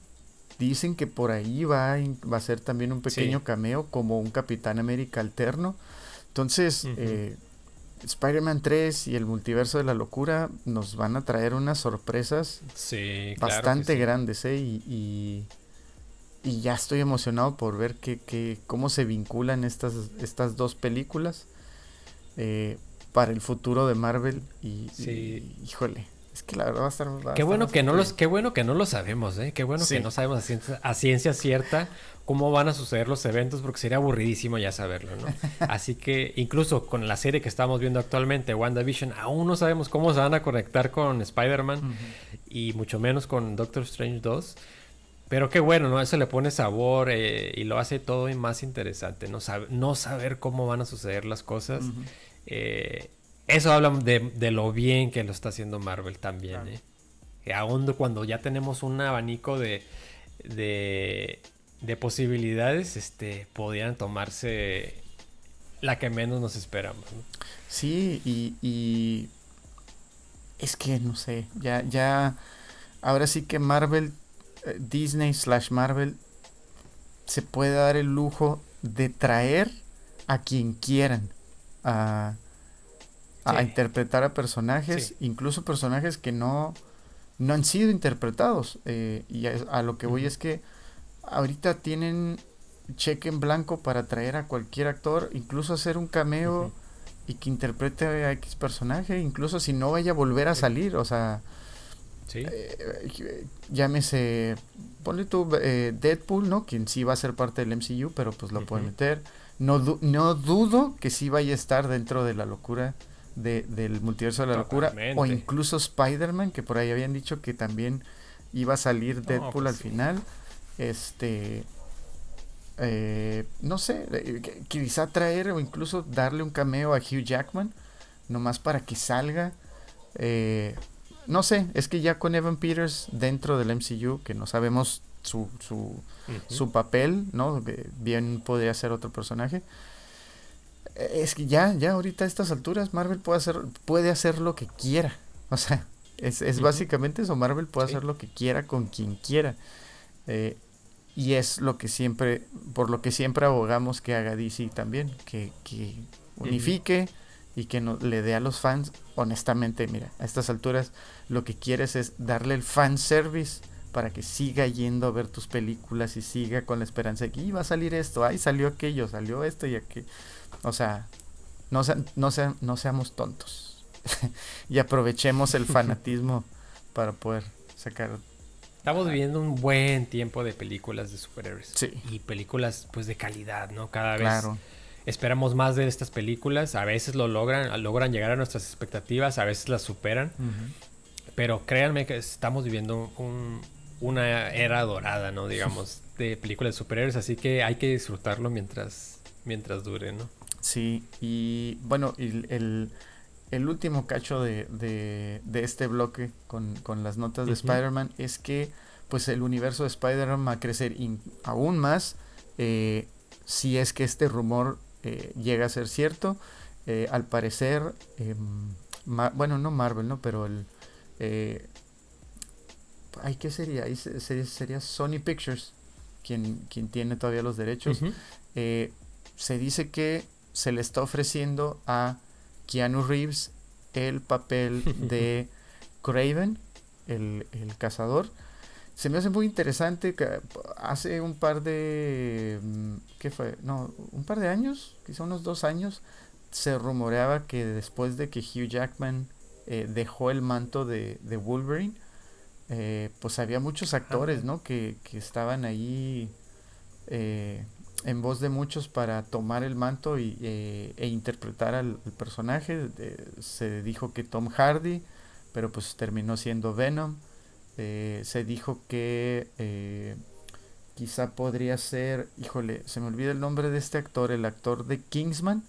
dicen que por ahí va, va a ser también un pequeño cameo como un Capitán América alterno. Entonces, eh, Spider-Man 3 y el multiverso de la locura nos van a traer unas sorpresas bastante grandes, ¿eh? Y, y, ya estoy emocionado por ver que, cómo se vinculan estas, estas dos películas. Eh, para el futuro de Marvel y, híjole, es que la verdad va a estar Qué bueno que no los qué bueno que no lo sabemos, eh. Qué bueno que no sabemos a ciencia, cierta cómo van a suceder los eventos porque sería aburridísimo ya saberlo, ¿no? Así que incluso con la serie que estamos viendo actualmente, WandaVision, aún no sabemos cómo se van a conectar con Spider-Man y mucho menos con Doctor Strange 2. Pero qué bueno, ¿no? Eso le pone sabor eh, y lo hace todo más interesante, ¿no? no saber cómo van a suceder las cosas. Eh, eso habla de, lo bien que lo está haciendo Marvel también. ¿eh? Que aún cuando ya tenemos un abanico de, de, posibilidades, este, podrían tomarse la que menos nos esperamos. Sí, y, es que no sé, ya, ya, ahora sí que Marvel, Disney slash Marvel, se puede dar el lujo de traer a quien quieran a, interpretar a personajes, incluso personajes que no, no han sido interpretados. Eh, y a, lo que voy es que ahorita tienen cheque en blanco para traer a cualquier actor, incluso hacer un cameo y que interprete a X personaje, incluso si no vaya a volver a salir, o sea, eh, llámese, ponle tú eh, Deadpool, ¿no? Quien sí va a ser parte del MCU, pero pues lo puede meter. No, no dudo que sí vaya a estar dentro de la locura de, del multiverso de la locura. O incluso Spider-Man, que por ahí habían dicho que también iba a salir Deadpool pues al final. Este. Eh, no sé, eh, quizá traer o incluso darle un cameo a Hugh Jackman, nomás para que salga. Eh, no sé, es que ya con Evan Peters dentro del MCU, que no sabemos su, su, su papel, ¿no? Bien podría ser otro personaje. E, es que ya, ya ahorita a estas alturas Marvel puede hacer, puede hacer lo que quiera. O sea, es, es básicamente eso, Marvel puede hacer lo que quiera con quien quiera. Eh, y es lo que siempre, por lo que siempre abogamos que haga DC también, que, que unifique y que no, le dé a los fans, honestamente, mira, a estas alturas lo que quieres es darle el fan service para que siga yendo a ver tus películas y siga con la esperanza de que va a salir esto, ay, salió aquello, salió esto y aquello. O sea, no, no, no seamos tontos y aprovechemos el fanatismo para poder sacar Estamos viviendo un buen tiempo de películas de superhéroes. Sí. Y películas, pues, de calidad, ¿no? Cada vez esperamos más de estas películas. A veces lo logran, logran llegar a nuestras expectativas, a veces las superan. Pero créanme que estamos viviendo una era dorada, ¿no? Digamos, de películas de superhéroes. Así que hay que disfrutarlo mientras, mientras dure, ¿no? Sí, y bueno, el, el, último cacho de, de, este bloque con, las notas de Spider-Man es que pues el universo de Spider-Man va a crecer aún más eh, si es que este rumor eh, llega a ser cierto. Eh, al parecer, em, bueno, no Marvel, ¿no? Pero el... ay, ¿qué sería? Ahí sería, Sony Pictures, quien, quien tiene todavía los derechos. se dice que se le está ofreciendo a Keanu Reeves el papel de Craven, el, cazador. Se me hace muy interesante que hace un par de... Mm, ¿Qué fue? No, un par de años, quizá unos dos años, se rumoreaba que después de que Hugh Jackman eh, dejó el manto de, Wolverine, eh, pues había muchos actores, ¿no? Que, que estaban ahí eh, en voz de muchos para tomar el manto y, eh, e interpretar al, personaje. se dijo que Tom Hardy, pero pues terminó siendo Venom. Eh, se dijo que eh, quizá podría ser, híjole, se me olvida el nombre de este actor, el actor de Kingsman.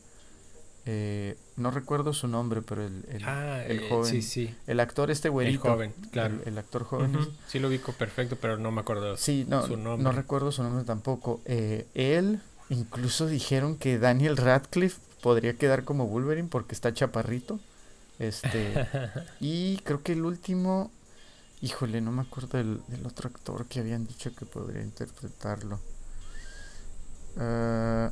Eh, no recuerdo su nombre, pero el, el, ah, el eh, joven. Sí, El actor este güerito. El joven, claro. El, actor joven. Sí lo ubico perfecto, pero no me acuerdo sí, no, su nombre. No recuerdo su nombre tampoco. Eh, él, incluso dijeron que Daniel Radcliffe podría quedar como Wolverine porque está chaparrito. Este. y creo que el último. Híjole, no me acuerdo del, otro actor que habían dicho que podría interpretarlo. Uh,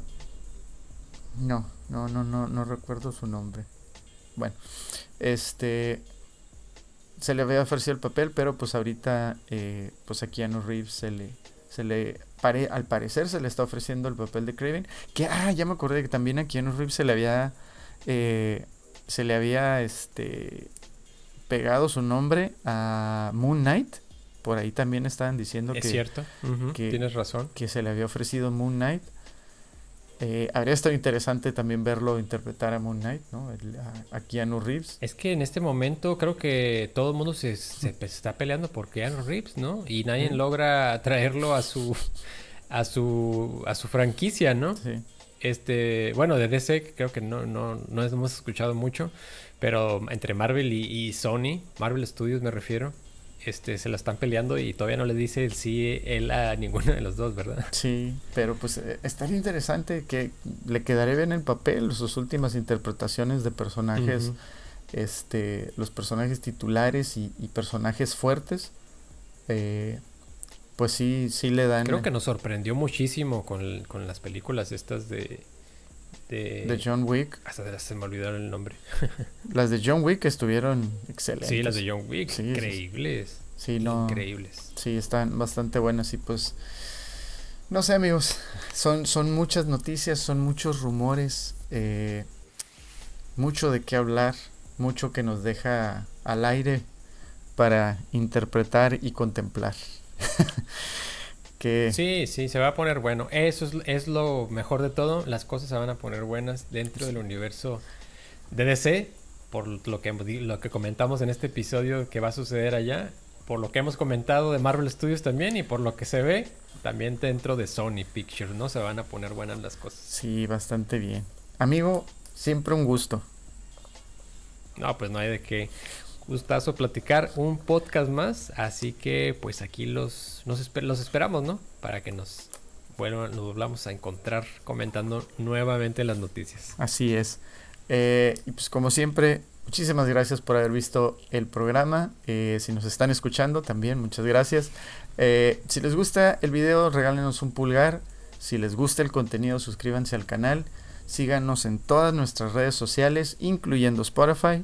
no, no, no, no, no recuerdo su nombre. Bueno, este se le había ofrecido el papel, pero pues ahorita eh, pues a Keanu Reeves se le se le al parecer se le está ofreciendo el papel de Craven, que ah, ya me acordé que también a Keanu Reeves se le había eh, se le había este pegado su nombre a Moon Knight. Por ahí también estaban diciendo es que, cierto. que tienes razón. Que se le había ofrecido Moon Knight. Eh, habría estado interesante también verlo interpretar a Moon Knight, ¿no? a, Keanu Reeves. Es que en este momento creo que todo el mundo se, se está peleando por Keanu Reeves, ¿no? Y nadie logra traerlo a su a su a su franquicia, ¿no? Sí. Este, bueno, de DC creo que no, no, no hemos escuchado mucho, pero entre Marvel y, y Sony, Marvel Studios me refiero, este, se la están peleando y todavía no le dice el sí él a ninguno de los dos, ¿verdad? Sí, pero pues eh, estaría interesante que le quedaría bien el papel, sus últimas interpretaciones de personajes, este, los personajes titulares y, personajes fuertes, eh, pues sí, sí le dan... Creo que nos sorprendió muchísimo con, con las películas estas de de, John Wick. Hasta se me olvidaron el nombre. las de John Wick estuvieron excelentes. Sí, las de John Wick, increíbles. Sí, no. Increíbles. Sí, están bastante buenas y pues no sé, amigos, son son muchas noticias, son muchos rumores, eh, mucho de qué hablar, mucho que nos deja al aire para interpretar y contemplar. Sí, sí, se va a poner bueno. Eso es, es, lo mejor de todo. Las cosas se van a poner buenas dentro del universo de DC, por lo que, lo que comentamos en este episodio que va a suceder allá, por lo que hemos comentado de Marvel Studios también y por lo que se ve también dentro de Sony Pictures, ¿no? Se van a poner buenas las cosas. Sí, bastante bien. Amigo, siempre un gusto. No, pues no hay de qué gustazo platicar un podcast más. Así que pues aquí los, nos esperamos, ¿no? Para que nos, bueno, nos volvamos a encontrar comentando nuevamente las noticias. Así es. Eh, pues como siempre, muchísimas gracias por haber visto el programa. Eh, si nos están escuchando también, muchas gracias. Eh, si les gusta el video, regálenos un pulgar. Si les gusta el contenido, suscríbanse al canal. Síganos en todas nuestras redes sociales, incluyendo Spotify